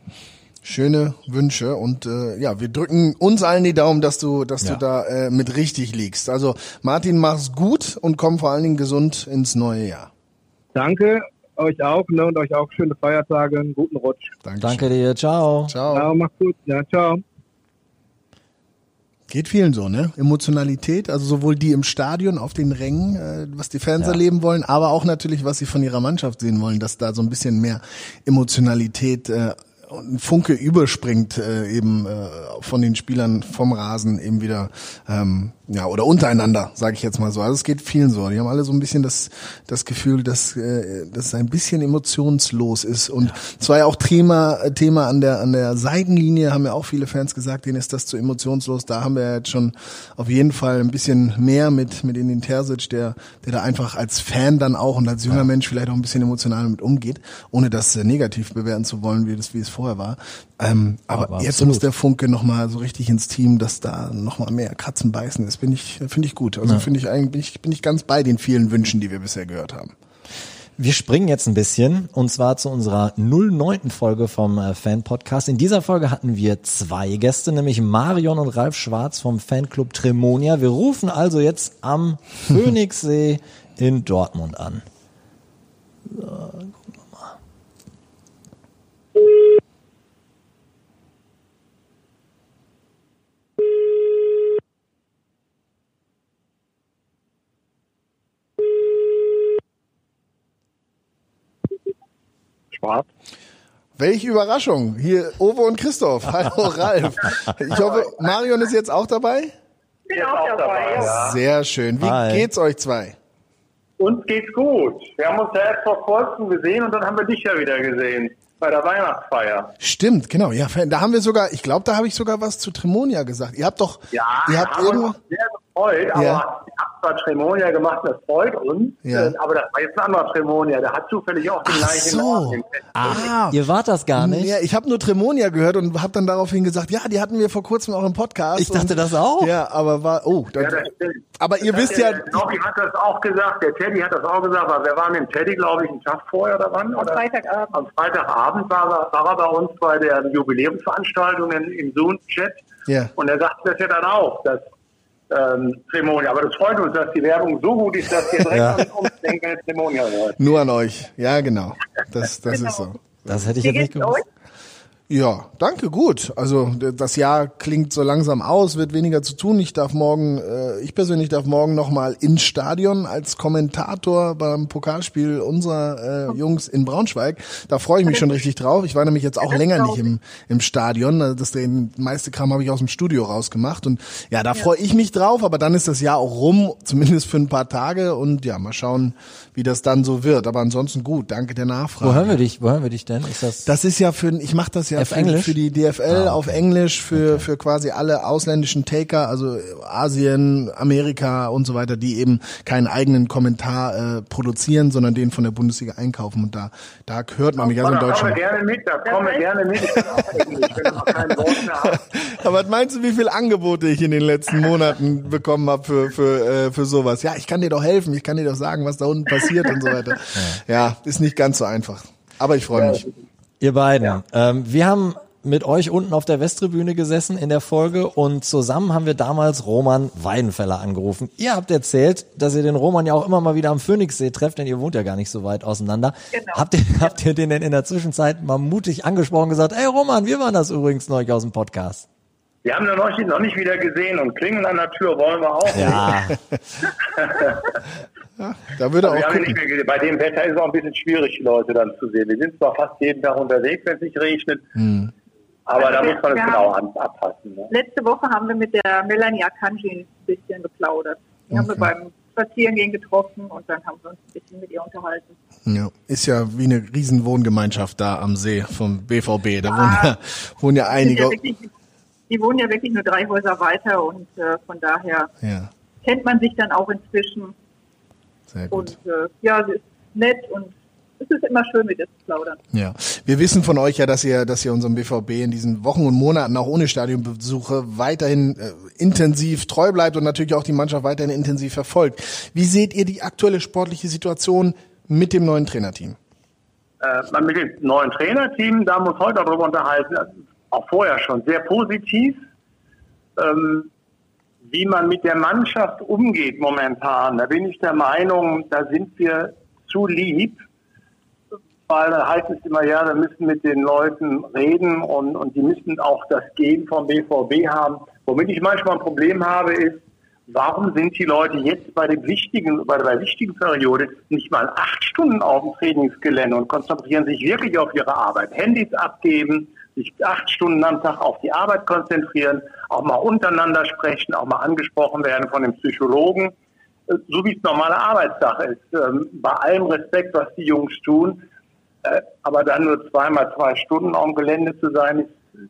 Schöne Wünsche und äh, ja, wir drücken uns allen die Daumen, dass du, dass Ja. du da äh, mit richtig liegst. Also Martin, mach's gut und komm vor allen Dingen gesund ins neue Jahr. Danke euch auch ne, und euch auch schöne Feiertage, einen guten Rutsch. Dankeschön. Danke dir, ciao. Ciao. Ja, macht's gut. Ja, ciao. Geht vielen so, ne? Emotionalität, also sowohl die im Stadion auf den Rängen, äh, was die Fans Ja. erleben wollen, aber auch natürlich, was sie von ihrer Mannschaft sehen wollen, dass da so ein bisschen mehr Emotionalität äh, ein Funke überspringt äh, eben äh, von den Spielern vom Rasen eben wieder ähm, ja oder untereinander, sage ich jetzt mal so. Also es geht vielen so. Die haben alle so ein bisschen das das Gefühl, dass äh, dass es ein bisschen emotionslos ist und zwar ja auch Thema äh, Thema an der an der Seitenlinie haben ja auch viele Fans gesagt, denen ist das zu emotionslos. Da haben wir ja jetzt schon auf jeden Fall ein bisschen mehr mit mit Edin Terzic, der der da einfach als Fan dann auch und als junger Mensch vielleicht auch ein bisschen emotional mit umgeht, ohne das äh, negativ bewerten zu wollen, wie das wie es vorher war. Ähm, aber, Aber jetzt absolut. muss der Funke noch mal so richtig ins Team, dass da noch mal mehr Katzen beißen. Das bin ich finde ich gut. Also finde ich eigentlich bin ich, bin ich ganz bei den vielen Wünschen, die wir bisher gehört haben. Wir springen jetzt ein bisschen und zwar zu unserer 09. Folge vom äh, Fan-Podcast. In dieser Folge hatten wir zwei Gäste, nämlich Marion und Ralf Schwarz vom Fanclub Tremonia. Wir rufen also jetzt am Phoenixsee in Dortmund an. Welche Überraschung. Hier Owe und Christoph. Hallo Ralf. Ich hoffe, Marion ist jetzt auch dabei? bin auch dabei. Ja. Sehr schön. Wie Hi. geht's euch zwei? Uns geht's gut. Wir haben uns ja erst vor kurzem gesehen und dann haben wir dich ja wieder gesehen bei der Weihnachtsfeier. Stimmt, genau. Ja, da haben wir sogar, ich glaube, da habe ich sogar was zu Tremonia gesagt. Ihr habt doch, Ja, ihr habt haben irgendwo, uns sehr gefreut, aber Ja. habt zwar Tremonia gemacht, das freut uns, Ja. äh, aber das war jetzt ein anderer Tremonia, der hat zufällig auch den Ach gleichen so. Ah, Ihr wart das gar nicht? Ja, ich habe nur Tremonia gehört und habe dann daraufhin gesagt, ja, die hatten wir vor kurzem auch im Podcast. Ich dachte und, das auch. Ja, aber war, oh, da, Ja, aber ihr Das wisst ja, der Nobby hat das auch gesagt, der Teddy hat das auch gesagt, aber wir waren mit dem Teddy, glaube ich, einen Tag vorher oder wann? Am Freitagabend. Am Freitagabend war er, war er bei uns bei der Jubiläumsveranstaltung im Zoom-Chat Ja. und er sagte das ja dann auch, dass ähm, Tremonia. Aber das freut uns, dass die Werbung so gut ist, dass wir direkt Ja. an uns denken, Tremonia hört. nur an euch. Ja, genau. Das, das ist so. Das hätte ich jetzt nicht gewusst. Ja, danke, gut. Also das Jahr klingt so langsam aus, wird weniger zu tun. Ich darf morgen, äh, ich persönlich darf morgen nochmal ins Stadion als Kommentator beim Pokalspiel unserer äh, Jungs in Braunschweig. Da freue ich mich schon richtig drauf. Ich war nämlich jetzt auch länger nicht im, im Stadion. Also Das den meiste Kram habe ich aus dem Studio rausgemacht. Und ja, da freue ich mich drauf, aber dann ist das Jahr auch rum, zumindest für ein paar Tage. Und ja, mal schauen, wie das dann so wird. Aber ansonsten gut, danke der Nachfrage. Wo hören wir dich? Wo hören wir dich denn? Ist das? Das ist ja für, ich mache das ja Auf für, Englisch? für die DFL Ah, auf okay. Englisch, für, für quasi alle ausländischen Taker, also Asien, Amerika und so weiter, die eben keinen eigenen Kommentar äh, produzieren, sondern den von der Bundesliga einkaufen. Und da, da hört man mich also in da kommen wir Deutschland. gerne mit, da kommen wir gerne mit. Ich kann auch Englisch, wenn du noch kein Wort mehr hast. Aber was meinst du, wie viele Angebote ich in den letzten Monaten bekommen habe für, für, äh, für sowas? Ja, ich kann dir doch helfen, ich kann dir doch sagen, was da unten passiert und so weiter. Ja, ist nicht ganz so einfach. Aber ich freue mich. Ihr beiden. Ähm, wir haben mit euch unten auf der Westtribüne gesessen in der Folge und zusammen haben wir damals Roman Weidenfeller angerufen. Ihr habt erzählt, dass ihr den Roman ja auch immer mal wieder am Phoenixsee trefft, denn ihr wohnt ja gar nicht so weit auseinander. Genau. Habt, ihr, habt ihr den denn in der Zwischenzeit mal mutig angesprochen und gesagt, ey Roman, wir waren das übrigens neulich aus dem Podcast? Wir haben ihn noch nicht, noch nicht wieder gesehen und klingeln an der Tür wollen wir auch. Ja, Da würde Also wir auch mehr. Bei dem Wetter ist es auch ein bisschen schwierig, die Leute dann zu sehen. Wir sind zwar fast jeden Tag unterwegs, wenn es nicht regnet, Hm. aber da Also wir- muss man es genau haben- abpassen. Ne? Letzte Woche haben wir mit der Melanie Akanji ein bisschen geplaudert. Die haben wir Okay. beim Spazierengehen getroffen und dann haben wir uns ein bisschen mit ihr unterhalten. Ja, ist ja wie eine riesen Wohngemeinschaft da am See vom BVB. Da wohnen ja, wohnen ja einige. ja wirklich, die wohnen ja wirklich nur drei Häuser weiter und äh, von daher Ja, kennt man sich dann auch inzwischen. Sehr gut. Und äh, ja, sie ist nett und es ist immer schön, mit ihr zu plaudern. Ja. Wir wissen von euch ja, dass ihr, dass ihr unserem BVB in diesen Wochen und Monaten auch ohne Stadionbesuche weiterhin äh, intensiv treu bleibt und natürlich auch die Mannschaft weiterhin intensiv verfolgt. Wie seht ihr die aktuelle sportliche Situation mit dem neuen Trainerteam? Äh, mit dem neuen Trainerteam, da muss heute darüber unterhalten, auch vorher schon sehr positiv. Ähm, wie man mit der Mannschaft umgeht momentan, da bin ich der Meinung, da sind wir zu lieb, weil da heißt es immer, ja, wir müssen mit den Leuten reden und, und die müssen auch das Gehen vom BVB haben. Womit ich manchmal ein Problem habe, ist, warum sind die Leute jetzt bei dem wichtigen, bei der wichtigen Periode nicht mal acht Stunden auf dem Trainingsgelände und konzentrieren sich wirklich auf ihre Arbeit? Handys abgeben, sich acht Stunden am Tag auf die Arbeit konzentrieren, auch mal untereinander sprechen, auch mal angesprochen werden von dem Psychologen, äh, so wie es normale Arbeitssache ist. Ähm, bei allem Respekt, was die Jungs tun, äh, aber dann nur zweimal zwei Stunden auf dem Gelände zu sein, ist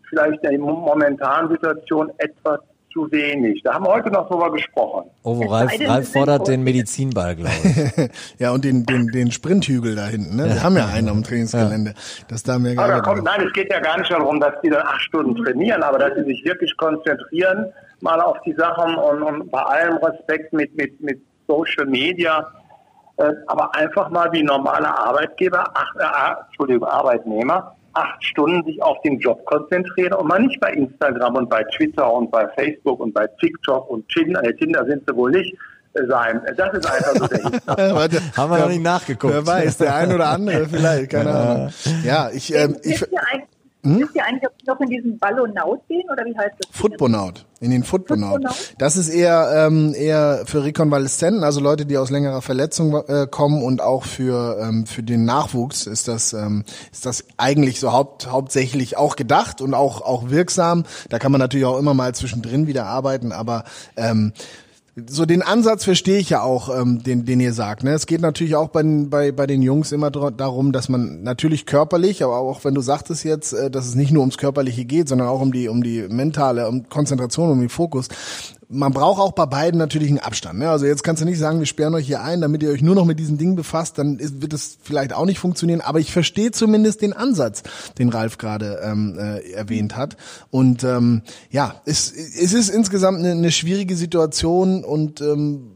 vielleicht in der momentanen Situation etwas zu wenig. Da haben wir heute noch drüber gesprochen. Oh, Ralf, Ralf fordert den Medizinball, glaube ich. ja, und den, den, den Sprinthügel da hinten. Ne? Wir haben ja einen am Trainingsgelände. Das da mir aber kommt, nein, es geht ja gar nicht darum, dass die dann acht Stunden trainieren, aber dass sie sich wirklich konzentrieren, mal auf die Sachen und, und bei allem Respekt mit, mit, mit Social Media, äh, aber einfach mal wie normale Arbeitgeber, ach, äh, Entschuldigung, Arbeitnehmer, acht Stunden sich auf den Job konzentrieren und mal nicht bei Instagram und bei Twitter und bei Facebook und bei TikTok und Tinder, äh, Tinder sind sie wohl nicht, äh, sein. Das ist einfach so der Warte, Haben wir noch nicht nachgeguckt. Wer weiß, der ein oder andere vielleicht, keine Ahnung. Ja, ich, ähm, ich, hm? Wisst ihr eigentlich, noch in diesen Ballonaut gehen oder wie heißt das? Footbonaut. In den Footbonaut. Das ist eher ähm, eher für Rekonvaleszenten, also Leute, die aus längerer Verletzung äh, kommen und auch für ähm, für den Nachwuchs ist das ähm, ist das eigentlich so haupt, hauptsächlich auch gedacht und auch auch wirksam. Da kann man natürlich auch immer mal zwischendrin wieder arbeiten, aber ähm, so den Ansatz verstehe ich ja auch, ähm, den, den ihr sagt. Ne? Es geht natürlich auch bei, bei, bei den Jungs immer darum, dass man natürlich körperlich, aber auch wenn du sagtest jetzt, äh, dass es nicht nur ums Körperliche geht, sondern auch um die, um die mentale um Konzentration, um den Fokus, man braucht auch bei beiden natürlich einen Abstand. Ne? Also jetzt kannst du nicht sagen, wir sperren euch hier ein, damit ihr euch nur noch mit diesen Dingen befasst, dann ist, wird es vielleicht auch nicht funktionieren. Aber ich verstehe zumindest den Ansatz, den Ralf gerade ähm, äh, erwähnt hat. Und ähm, ja, es, es ist insgesamt eine, eine schwierige Situation und ähm,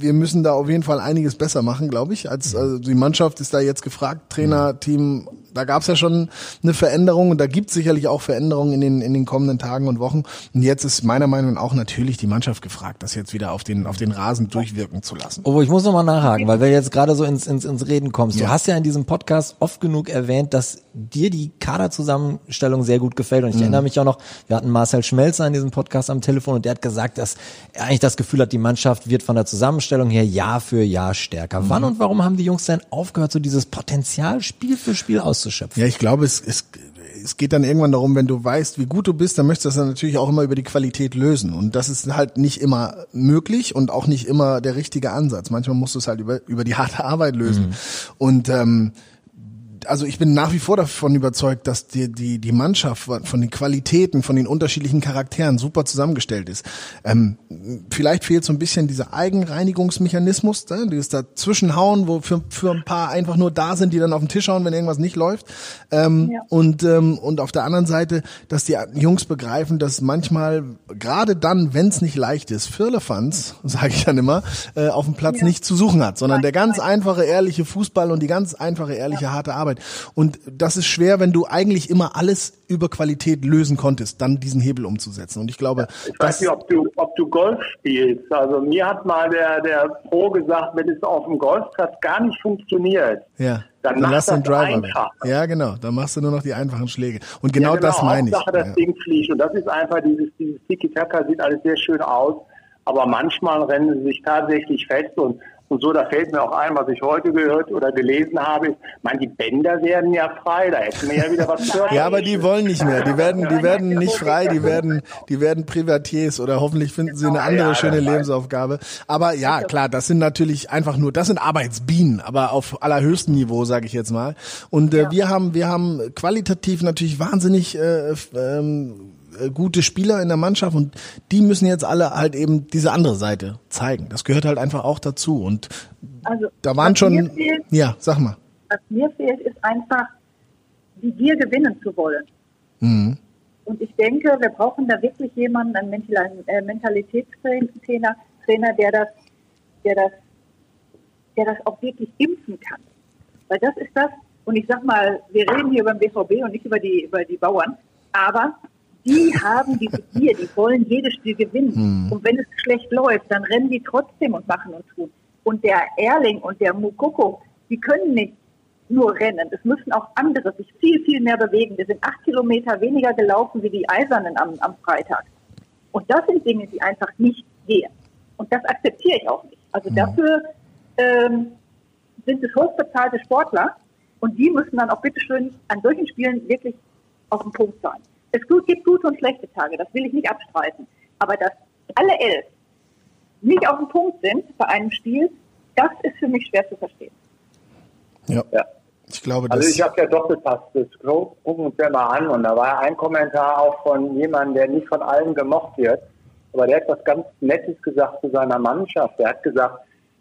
wir müssen da auf jeden Fall einiges besser machen, glaube ich. Als also die Mannschaft ist da jetzt gefragt, Trainer, Team, da gab es ja schon eine Veränderung und da gibt es sicherlich auch Veränderungen in den in den kommenden Tagen und Wochen. Und jetzt ist meiner Meinung nach auch natürlich die Mannschaft gefragt, das jetzt wieder auf den auf den Rasen durchwirken zu lassen. Oh, ich muss noch mal nachhaken, weil wir jetzt gerade so ins, ins ins Reden kommst. Du ja. hast ja in diesem Podcast oft genug erwähnt, dass dir die Kaderzusammenstellung sehr gut gefällt und ich mhm. erinnere mich auch noch, wir hatten Marcel Schmelzer in diesem Podcast am Telefon und der hat gesagt, dass er eigentlich das Gefühl hat, die Mannschaft wird von der Zusammenstellung her Jahr für Jahr stärker. Mhm. Wann und warum haben die Jungs denn aufgehört, so dieses Potenzial Spiel für Spiel auszuschöpfen? Ja, ich glaube, es, es, es geht dann irgendwann darum, wenn du weißt, wie gut du bist, dann möchtest du das dann natürlich auch immer über die Qualität lösen. Und das ist halt nicht immer möglich und auch nicht immer der richtige Ansatz. Manchmal musst du es halt über, über die harte Arbeit lösen. Mhm. Und ähm, also ich bin nach wie vor davon überzeugt, dass die, die, die Mannschaft von den Qualitäten, von den unterschiedlichen Charakteren super zusammengestellt ist. Ähm, vielleicht fehlt so ein bisschen dieser Eigenreinigungsmechanismus, ne? dieses dazwischenhauen, wo für, für ein paar einfach nur da sind, die dann auf den Tisch hauen, wenn irgendwas nicht läuft. Ähm, ja. und, ähm, und auf der anderen Seite, dass die Jungs begreifen, dass manchmal, gerade dann, wenn es nicht leicht ist, Firlefanz, sage ich dann immer, äh, auf dem Platz ja. nicht zu suchen hat, sondern der ganz einfache, ehrliche Fußball und die ganz einfache, ehrliche, ja. harte Arbeit Arbeit. Und das ist schwer, wenn du eigentlich immer alles über Qualität lösen konntest, dann diesen Hebel umzusetzen. Und ich glaube, ich weiß nicht, ob du, ob du Golf spielst. Also mir hat mal der, der Pro gesagt, wenn es auf dem Golfplatz gar nicht funktioniert, ja. dann, dann lass den Driver einfach. Ja, genau. Dann machst du nur noch die einfachen Schläge. Und genau, ja, genau das meine ich. Hauptsache, das ja. Ding fliegt. Und das ist einfach dieses, dieses Tiki-Taka sieht alles sehr schön aus. Aber manchmal rennen sie sich tatsächlich fest und und so, da fällt mir auch ein, was ich heute gehört oder gelesen habe, ist, man, die Bänder werden ja frei, da hätten wir ja wieder was gehört. ja, aber die wollen nicht mehr. Die werden, die werden nicht frei, die werden, die werden Privatiers oder hoffentlich finden sie eine andere schöne Lebensaufgabe. Aber ja, klar, das sind natürlich einfach nur, das sind Arbeitsbienen, aber auf allerhöchstem Niveau, sage ich jetzt mal. Und äh, wir haben, wir haben qualitativ natürlich wahnsinnig äh, ähm, äh, gute Spieler in der Mannschaft und die müssen jetzt alle halt eben diese andere Seite zeigen. Das gehört halt einfach auch dazu und also, da waren schon, fehlt, ja, sag mal. Was mir fehlt, ist einfach wie wir gewinnen zu wollen. Mhm. Und ich denke, wir brauchen da wirklich jemanden, einen äh, Mentalitätstrainer, Trainer, der das, der das, der das auch wirklich impfen kann. Weil das ist das, und ich sag mal, wir reden hier über den BVB und nicht über die, über die Bauern, aber die haben diese Gier, die wollen jedes Spiel gewinnen. Und wenn es schlecht läuft, dann rennen die trotzdem und machen und tun. Und der Erling und der Mukoko, die können nicht nur rennen. Es müssen auch andere sich viel, viel mehr bewegen. Wir sind acht Kilometer weniger gelaufen wie die Eisernen am, am Freitag. Und das sind Dinge, die einfach nicht gehen. Und das akzeptiere ich auch nicht. Also dafür ähm, sind es hochbezahlte Sportler und die müssen dann auch bitteschön an solchen Spielen wirklich auf dem Punkt sein. Es gibt gute und schlechte Tage, das will ich nicht abstreiten. Aber dass alle elf nicht auf dem Punkt sind bei einem Spiel, das ist für mich schwer zu verstehen. Ja. Ja. Ich glaube, Also ich habe ja Doppelpass, das gucken uns ja mal an und da war ein Kommentar auch von jemandem, der nicht von allen gemocht wird, aber der hat was ganz Nettes gesagt zu seiner Mannschaft. Der hat gesagt,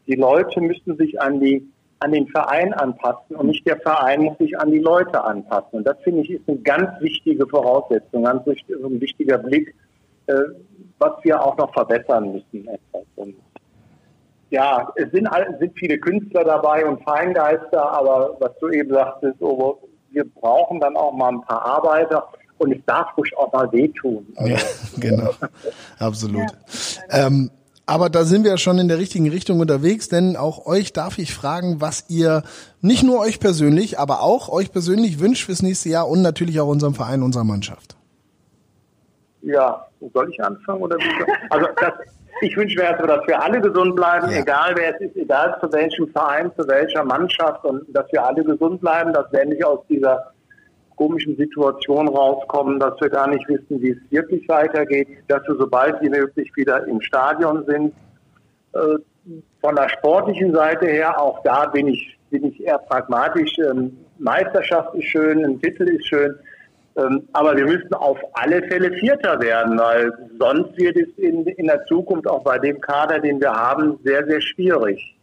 die Leute müssen sich an die an den Verein anpassen und nicht der Verein muss sich an die Leute anpassen. Und das finde ich ist eine ganz wichtige Voraussetzung, ganz ein wichtiger Blick, äh, was wir auch noch verbessern müssen. Etwas. Und ja, es sind, sind viele Künstler dabei und Feingeister, aber was du eben sagtest, oh, wir brauchen dann auch mal ein paar Arbeiter und es darf ruhig auch mal wehtun. Also, Ja, genau. Absolut. Ähm, aber da sind wir ja schon in der richtigen Richtung unterwegs, denn auch euch darf ich fragen, was ihr nicht nur euch persönlich, aber auch euch persönlich wünscht fürs nächste Jahr und natürlich auch unserem Verein, unserer Mannschaft. Ja, soll ich anfangen oder wie? Also das, ich wünsche mir erstmal, dass wir alle gesund bleiben, Ja. egal wer es ist, egal zu welchem Verein, zu welcher Mannschaft und dass wir alle gesund bleiben, dass wir nicht aus dieser komischen Situation rauskommen, dass wir gar nicht wissen, wie es wirklich weitergeht, dass wir sobald wie möglich wieder im Stadion sind. Äh, Von der sportlichen Seite her, auch da bin ich, bin ich eher pragmatisch. Ähm, Meisterschaft ist schön, ein Titel ist schön. Ähm, Aber wir müssen auf alle Fälle Vierter werden, weil sonst wird es in, in der Zukunft auch bei dem Kader, den wir haben, sehr, sehr schwierig.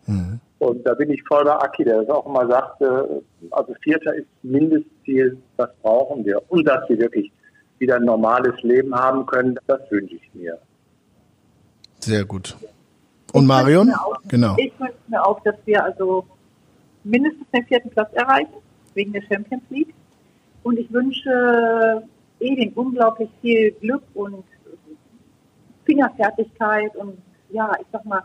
Und da bin ich voll bei Aki, der das auch immer sagte, also Vierter ist Mindestziel, das brauchen wir. Und dass wir wirklich wieder ein normales Leben haben können, das wünsche ich mir. Sehr gut. Und Marion? Ich wünsche mir auch- Genau. Ich wünsche mir auch, dass wir also mindestens den vierten Platz erreichen, wegen der Champions League. Und ich wünsche Edin unglaublich viel Glück und Fingerfertigkeit und ja, ich sag mal,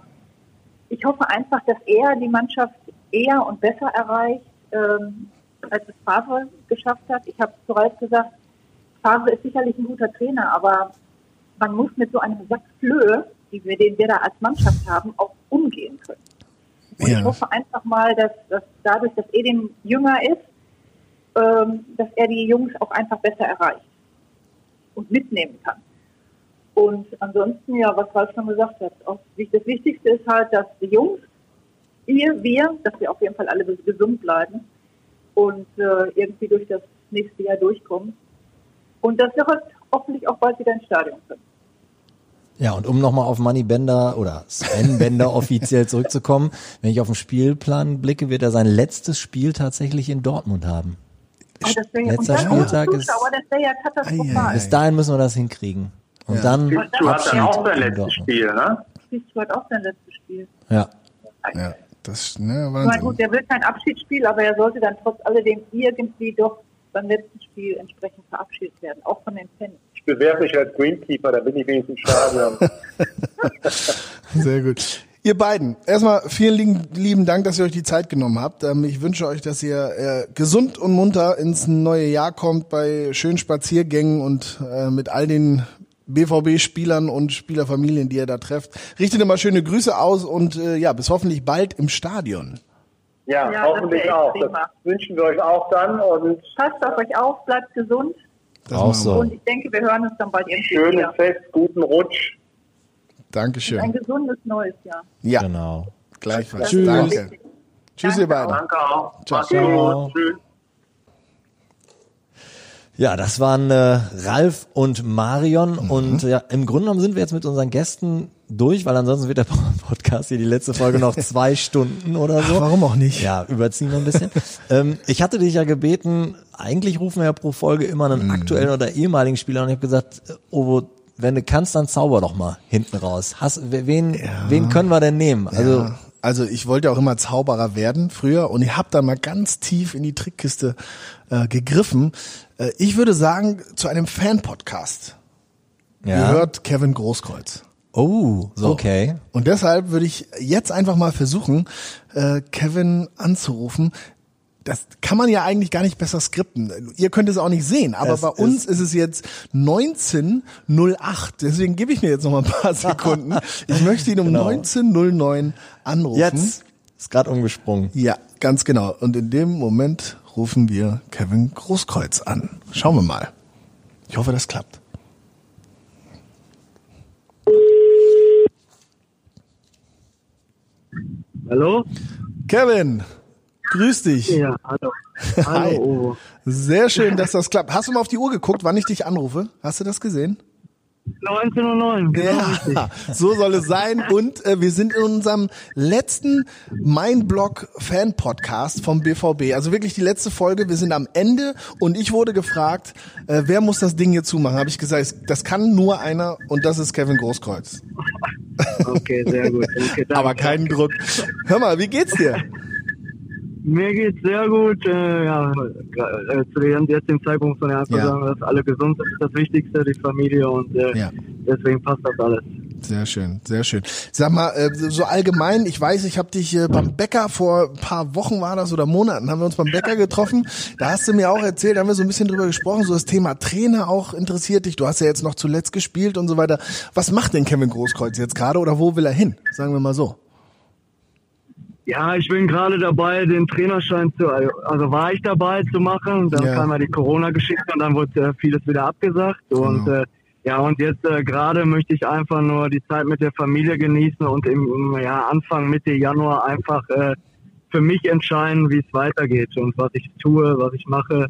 ich hoffe einfach, dass er die Mannschaft eher und besser erreicht, ähm, als es Favre geschafft hat. Ich habe bereits gesagt, Favre ist sicherlich ein guter Trainer, aber man muss mit so einem Sack Flöhe, die wir, den wir da als Mannschaft haben, auch umgehen können. Und Ja. ich hoffe einfach mal, dass, dass dadurch, dass Edin jünger ist, ähm, dass er die Jungs auch einfach besser erreicht und mitnehmen kann. Und ansonsten, ja, was Ralf schon gesagt hat, auch das Wichtigste ist halt, dass die Jungs, ihr, wir, dass wir auf jeden Fall alle gesund bleiben und äh, irgendwie durch das nächste Jahr durchkommen. Und dass wir halt hoffentlich auch bald wieder ins Stadion können. Ja, und um nochmal auf Money Bender oder Sven Bender offiziell zurückzukommen, wenn ich auf den Spielplan blicke, wird er sein letztes Spiel tatsächlich in Dortmund haben. Ja, und Letzter Spieltag ist- Zuschauer, das wäre ja katastrophal. Bis dahin müssen wir das hinkriegen. Und Ja. dann Du hast Abschied dann auch dein in letztes Dortmund. Spiel, ne? Siehst du hat auch sein letztes Spiel. Ja. Ja, das, ne, Ich meine, Wahnsinn. gut, der will kein Abschiedsspiel, aber er sollte dann trotz alledem irgendwie doch beim letzten Spiel entsprechend verabschiedet werden, auch von den Fans. Ich bewerbe mich als Greenkeeper, da bin ich wenigstens im Stadion. Sehr gut. Ihr beiden, erstmal vielen lieben, lieben Dank, dass ihr euch die Zeit genommen habt. Ähm, ich wünsche euch, dass ihr äh, gesund und munter ins neue Jahr kommt bei schönen Spaziergängen und äh, mit all den BVB-Spielern und Spielerfamilien, die ihr da trefft. Richtet immer schöne Grüße aus und äh, ja, bis hoffentlich bald im Stadion. Ja, Ja, hoffentlich auch. Das wünschen wir euch auch dann und Passt auf euch auf, bleibt gesund Das Auch so. und ich denke, wir hören uns dann bald irgendwie schönes wieder. Fest, guten Rutsch. Ein Dankeschön. gesundes neues Jahr. Ja, Genau. gleichfalls. Tschüss. Danke. Tschüss, ihr beiden. Danke auch. Ciao. Ciao. gut. Tschüss. Ja, das waren äh, Ralf und Marion Mhm. und ja, im Grunde genommen sind wir jetzt mit unseren Gästen durch, weil ansonsten wird der Podcast hier die letzte Folge noch zwei Stunden oder so. Ach, warum auch nicht? Ja, überziehen wir ein bisschen. ähm, ich hatte dich ja gebeten, eigentlich rufen wir ja pro Folge immer einen Mhm. aktuellen oder ehemaligen Spieler und ich habe gesagt, Ovo, wenn du kannst, dann zauber doch mal hinten raus. Hast, wen, wen können wir denn nehmen? Also ja. Also ich wollte auch immer Zauberer werden früher und ich habe da mal ganz tief in die Trickkiste äh, gegriffen. Äh, ich würde sagen, zu einem Fan-Podcast ja. gehört Kevin Großkreuz. Oh, So. okay. Und deshalb würde ich jetzt einfach mal versuchen, äh, Kevin anzurufen. Das kann man ja eigentlich gar nicht besser skripten. Ihr könnt es auch nicht sehen, aber Es bei uns ist es jetzt 1908. Deswegen gebe ich mir jetzt noch mal ein paar Sekunden. Ich möchte ihn um Genau. 1909 anrufen. Jetzt ist gerade umgesprungen. Ja, ganz genau. Und in dem Moment rufen wir Kevin Großkreuz an. Schauen wir mal. Ich hoffe, das klappt. Hallo? Kevin, grüß dich. Ja, hallo. Hallo, Hi. Sehr schön, dass das klappt. Hast du mal auf die Uhr geguckt, wann ich dich anrufe? Hast du das gesehen? 1909, genau richtig. Ja, so soll es sein. Und äh, wir sind in unserem letzten Mindblock Fan Podcast vom BVB. Also wirklich die letzte Folge. Wir sind am Ende und ich wurde gefragt, äh, wer muss das Ding hier zumachen? Habe ich gesagt, das kann nur einer und das ist Kevin Großkreuz. Okay, sehr gut. Okay. Aber keinen Druck. Hör mal, wie geht's dir? Mir geht's sehr gut. Äh, ja, äh, zu dem jetzigen Zeitpunkt man ja einfach Ja. sagen, dass alle gesund sind, ist das Wichtigste, die Familie und äh, Ja. deswegen passt das alles. Sehr schön, sehr schön. Sag mal, äh, so allgemein, ich weiß, ich habe dich äh, beim Bäcker vor ein paar Wochen war das oder Monaten, haben wir uns beim Bäcker getroffen. Da hast du mir auch erzählt, haben wir so ein bisschen drüber gesprochen, so das Thema Trainer auch interessiert dich. Du hast ja jetzt noch zuletzt gespielt und so weiter. Was macht denn Kevin Großkreuz jetzt gerade oder wo will er hin? Sagen wir mal so. Ja, ich bin gerade dabei, den Trainerschein zu, also war ich dabei zu machen. Dann Ja. kam ja die Corona-Geschichte und dann wurde äh, vieles wieder abgesagt. Und Genau. äh, ja, und jetzt äh, gerade möchte ich einfach nur die Zeit mit der Familie genießen und im ja, Anfang Mitte Januar einfach äh, für mich entscheiden, wie es weitergeht und was ich tue, was ich mache.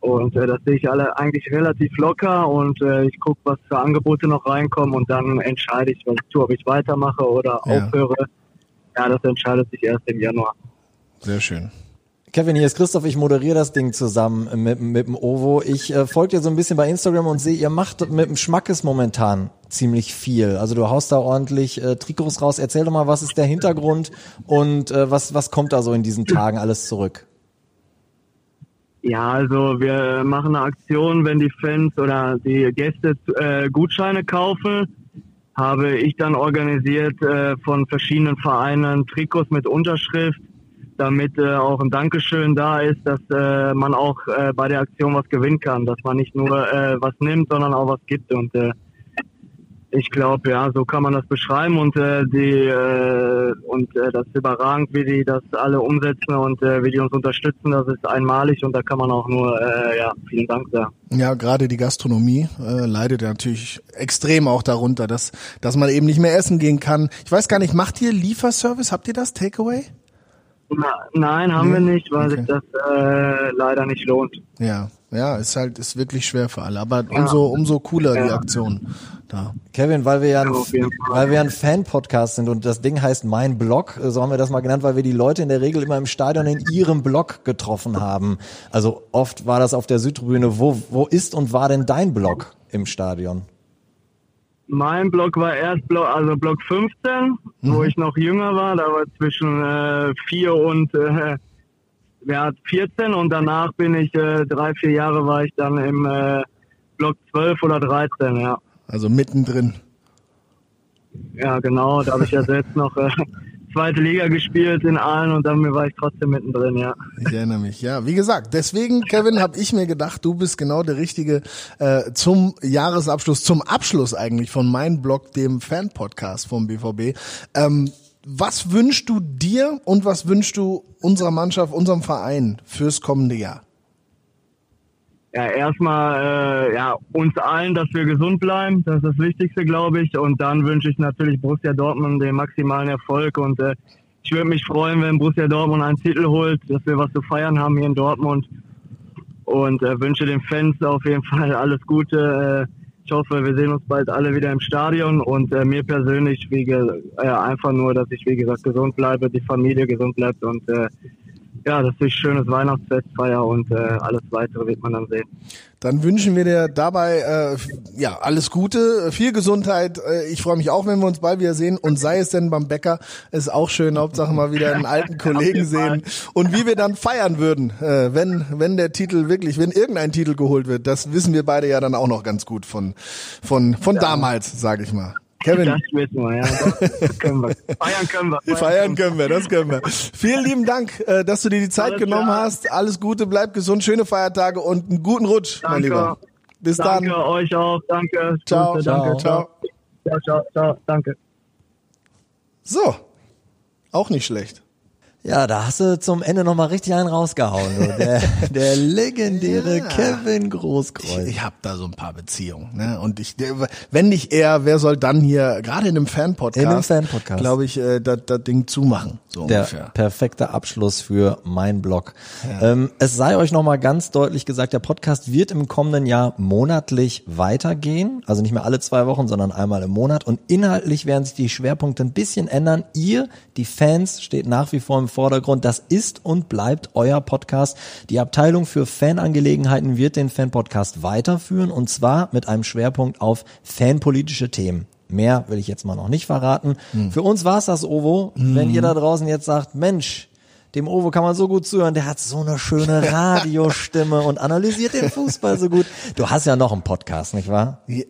Und äh, das sehe ich alle eigentlich relativ locker und äh, ich gucke, was für Angebote noch reinkommen und dann entscheide ich, was ich tue, ob ich weitermache oder Ja. aufhöre. Ja, das entscheidet sich erst im Januar. Sehr schön. Kevin, hier ist Christoph, ich moderiere das Ding zusammen mit, mit dem Ovo. Ich äh, folge dir so ein bisschen bei Instagram und sehe, ihr macht mit dem Schmackes momentan ziemlich viel. Also du haust da ordentlich äh, Trikots raus. Erzähl doch mal, was ist der Hintergrund und äh, was, was kommt da so in diesen Tagen alles zurück? Ja, also wir machen eine Aktion, wenn die Fans oder die Gäste äh, Gutscheine kaufen, habe ich dann organisiert äh, von verschiedenen Vereinen Trikots mit Unterschrift, damit äh, auch ein Dankeschön da ist, dass äh, man auch äh, bei der Aktion was gewinnen kann, dass man nicht nur äh, was nimmt, sondern auch was gibt. Und äh, ich glaube, ja, so kann man das beschreiben und äh, die äh, und äh, das ist überragend, wie die das alle umsetzen und äh, wie die uns unterstützen. Das ist einmalig und da kann man auch nur äh, ja vielen Dank sagen. Ja, gerade die Gastronomie äh, leidet ja natürlich extrem auch darunter, dass, dass man eben nicht mehr essen gehen kann. Ich weiß gar nicht, macht ihr Lieferservice? Habt ihr das, Takeaway? Na, nein, haben Nee? wir nicht, weil Okay. sich das äh, leider nicht lohnt. Ja, ja, ist halt, ist wirklich schwer für alle. Aber umso, umso cooler die Ja. Aktion da. Kevin, weil wir ja ein, weil wir ein Fan-Podcast sind und das Ding heißt Mein Blog, so haben wir das mal genannt, weil wir die Leute in der Regel immer im Stadion in ihrem Blog getroffen haben. Also oft war das auf der Südtribüne. Wo, wo ist und war denn dein Blog im Stadion? Mein Block war erst Block, also Block 15, wo ich noch jünger war. Da war zwischen äh, 4 und äh, ja, 14 und danach bin ich äh, drei, vier Jahre war ich dann im äh, Block 12 oder 13, ja. Also mittendrin. Ja, genau. Da habe ich ja selbst noch äh, zweite Liga gespielt in Aalen und dann war ich trotzdem mittendrin, ja. Ich erinnere mich, ja. Wie gesagt, deswegen, Kevin, habe ich mir gedacht, du bist genau der Richtige äh, zum Jahresabschluss, zum Abschluss eigentlich von meinem Blog, dem Fan-Podcast vom BVB. Ähm, was wünschst du dir und was wünschst du unserer Mannschaft, unserem Verein fürs kommende Jahr? Ja, erstmal äh, ja, uns allen, dass wir gesund bleiben. Das ist das Wichtigste, glaube ich. Und dann wünsche ich natürlich Borussia Dortmund den maximalen Erfolg. Und äh, ich würde mich freuen, wenn Borussia Dortmund einen Titel holt, dass wir was zu feiern haben hier in Dortmund. und äh, wünsche den Fans auf jeden Fall alles Gute. Äh, ich hoffe, wir sehen uns bald alle wieder im Stadion und äh, mir persönlich wie äh, einfach nur, dass ich wie gesagt gesund bleibe, die Familie gesund bleibt und äh, ja, dass ich schönes Weihnachtsfest feier und äh, alles weitere wird man dann sehen. Dann wünschen wir dir dabei äh, ja alles Gute, viel Gesundheit. Äh, ich freue mich auch, wenn wir uns bald wieder sehen. Und sei es denn beim Bäcker, ist auch schön. Hauptsache mal wieder einen alten Kollegen sehen. Und wie wir dann feiern würden, äh, wenn wenn der Titel wirklich, wenn irgendein Titel geholt wird, das wissen wir beide ja dann auch noch ganz gut von von von ja. damals, sage ich mal. Kevin. Das wissen wir, ja. Das können wir. Feiern können wir. Feiern, Feiern können wir, das können wir. Vielen lieben Dank, äh, dass du dir die Zeit Alles genommen klar. hast. Alles Gute, bleib gesund, schöne Feiertage und einen guten Rutsch, danke. mein Lieber. Bis danke, dann. Danke euch auch, danke. Ciao, Gute, danke, ciao. Ciao, ciao, ciao, danke. So, auch nicht schlecht. Ja, da hast du zum Ende nochmal richtig einen rausgehauen. Du. Der, der legendäre ja. Kevin Großkreuz. Ich, ich habe da so ein paar Beziehungen. Ne? Und ich, wenn nicht er, wer soll dann hier, gerade in einem Fan-Podcast, in einem Fan-Podcast, glaube ich, äh, das Ding zumachen. So der ungefähr. perfekte Abschluss für mein Blog. Ja. Ähm, es sei euch nochmal ganz deutlich gesagt, der Podcast wird im kommenden Jahr monatlich weitergehen. Also nicht mehr alle zwei Wochen, sondern einmal im Monat. Und inhaltlich werden sich die Schwerpunkte ein bisschen ändern. Ihr, die Fans, steht nach wie vor im Vordergrund. Das ist und bleibt euer Podcast. Die Abteilung für Fanangelegenheiten wird den Fan-Podcast weiterführen und zwar mit einem Schwerpunkt auf fanpolitische Themen. Mehr will ich jetzt mal noch nicht verraten. Hm. Für uns war's das, Ovo. Hm. Wenn ihr da draußen jetzt sagt, Mensch, dem Ovo kann man so gut zuhören, der hat so eine schöne Radiostimme und analysiert den Fußball so gut. Du hast ja noch einen Podcast, nicht wahr? Ja,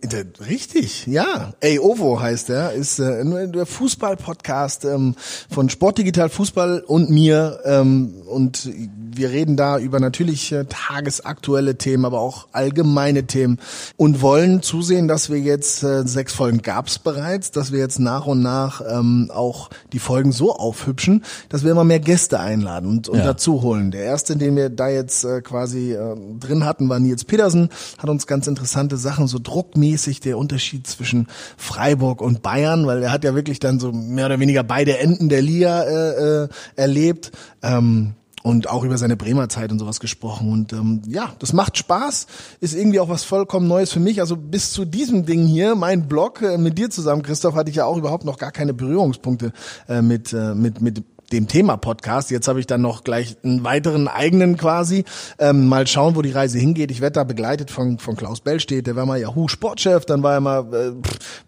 richtig, ja. Ey, Ovo heißt er, ist äh, der Fußball-Podcast ähm, von Sportdigital Fußball und mir ähm, und wir reden da über natürlich äh, tagesaktuelle Themen, aber auch allgemeine Themen und wollen zusehen, dass wir jetzt äh, sechs Folgen gab's bereits, dass wir jetzt nach und nach ähm, auch die Folgen so aufhübschen, dass wir immer mehr Gäste einladen und, und ja. dazu holen. Der erste, den wir da jetzt äh, quasi äh, drin hatten, war Nils Petersen, hat uns ganz interessante Sachen, so druckmäßig der Unterschied zwischen Freiburg und Bayern, weil er hat ja wirklich dann so mehr oder weniger beide Enden der Liga äh, äh, erlebt. Ähm, und auch über seine Bremer Zeit und sowas gesprochen. Und ähm, ja, das macht Spaß, ist irgendwie auch was vollkommen Neues für mich. Also bis zu diesem Ding hier, mein Blog äh, mit dir zusammen, Christoph, hatte ich ja auch überhaupt noch gar keine Berührungspunkte äh, mit, äh, mit, mit dem Thema Podcast. Jetzt habe ich dann noch gleich einen weiteren eigenen quasi. Ähm, mal schauen, wo die Reise hingeht. Ich werde da begleitet von, von Klaus Bellstedt, der war mal Yahoo Sportchef, dann war er mal äh,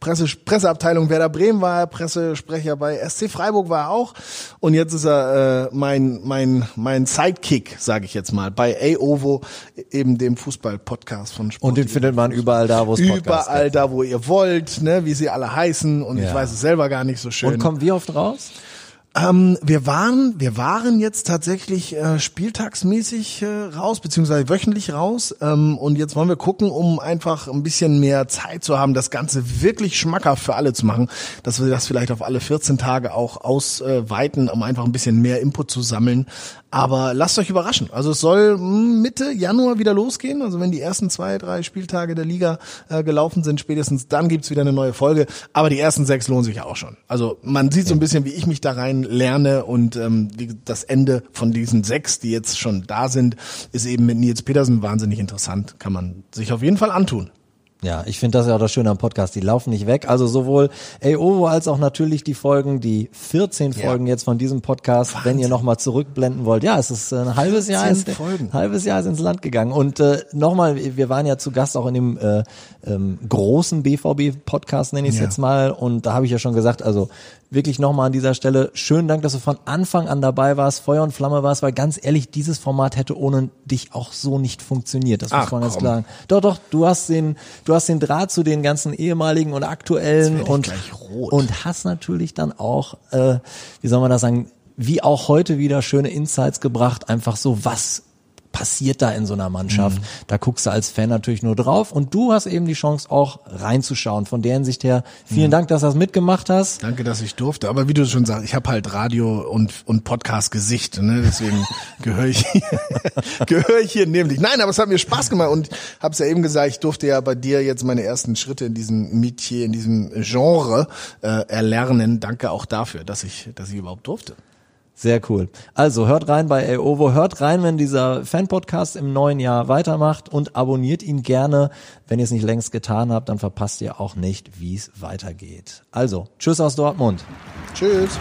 Presse, Presseabteilung Werder Bremen war er, Pressesprecher bei SC Freiburg war er auch. Und jetzt ist er äh, mein, mein, mein Sidekick, sage ich jetzt mal, bei AOVO, eben dem Fußball-Podcast von Sport. Und den findet man überall da, wo es Podcasts Überall da, wo ihr wollt, ne, wie sie alle heißen. Und ja. ich weiß es selber gar nicht so schön. Und kommt wie oft raus? Ähm, wir waren, wir waren jetzt tatsächlich äh, spieltagsmäßig äh, raus, beziehungsweise wöchentlich raus. Ähm, und jetzt wollen wir gucken, um einfach ein bisschen mehr Zeit zu haben, das Ganze wirklich schmackhaft für alle zu machen, dass wir das vielleicht auf alle 14 Tage auch ausweiten, um einfach ein bisschen mehr Input zu sammeln. Aber lasst euch überraschen. Also es soll hm, Mitte Januar wieder losgehen. Also wenn die ersten zwei, drei Spieltage der Liga äh, gelaufen sind, spätestens dann gibt's wieder eine neue Folge. Aber die ersten sechs lohnen sich ja auch schon. Also man sieht so ein bisschen, wie ich mich da rein lerne und ähm, das Ende von diesen sechs, die jetzt schon da sind, ist eben mit Nils Petersen wahnsinnig interessant. Kann man sich auf jeden Fall antun. Ja, ich finde das ja auch das Schöne am Podcast. Die laufen nicht weg. Also sowohl AOVO als auch natürlich die Folgen, die 14 Folgen ja. jetzt von diesem Podcast, Wahnsinn. wenn ihr nochmal zurückblenden wollt. Ja, es ist ein halbes Jahr, ins, ein halbes Jahr ist ins Land gegangen. Und äh, nochmal, wir waren ja zu Gast auch in dem äh, ähm, großen BVB-Podcast, nenne ich es ja. jetzt mal. Und da habe ich ja schon gesagt, also wirklich nochmal an dieser Stelle schönen Dank, dass du von Anfang an dabei warst, Feuer und Flamme warst, weil ganz ehrlich, dieses Format hätte ohne dich auch so nicht funktioniert. Das muss man ganz klar sagen. Doch, doch, du hast den, du hast den Draht zu den ganzen ehemaligen und aktuellen und, und hast natürlich dann auch, äh, wie soll man das sagen, wie auch heute wieder schöne Insights gebracht, einfach so, was passiert da in so einer Mannschaft? Mhm. Da guckst du als Fan natürlich nur drauf und du hast eben die Chance auch reinzuschauen. Von der Hinsicht her, vielen mhm. Dank, dass du das mitgemacht hast. Danke, dass ich durfte. Aber wie du schon sagst, ich habe halt Radio und, und Podcast Gesicht, ne? deswegen gehöre ich, gehöre ich hier nämlich. Nein, aber es hat mir Spaß gemacht und habe es ja eben gesagt, ich durfte ja bei dir jetzt meine ersten Schritte in diesem Metier, in diesem Genre äh, erlernen. Danke auch dafür, dass ich, dass ich überhaupt durfte. Sehr cool. Also hört rein bei AOVO, hört rein, wenn dieser Fan-Podcast im neuen Jahr weitermacht und abonniert ihn gerne. Wenn ihr es nicht längst getan habt, dann verpasst ihr auch nicht, wie es weitergeht. Also, tschüss aus Dortmund. Tschüss.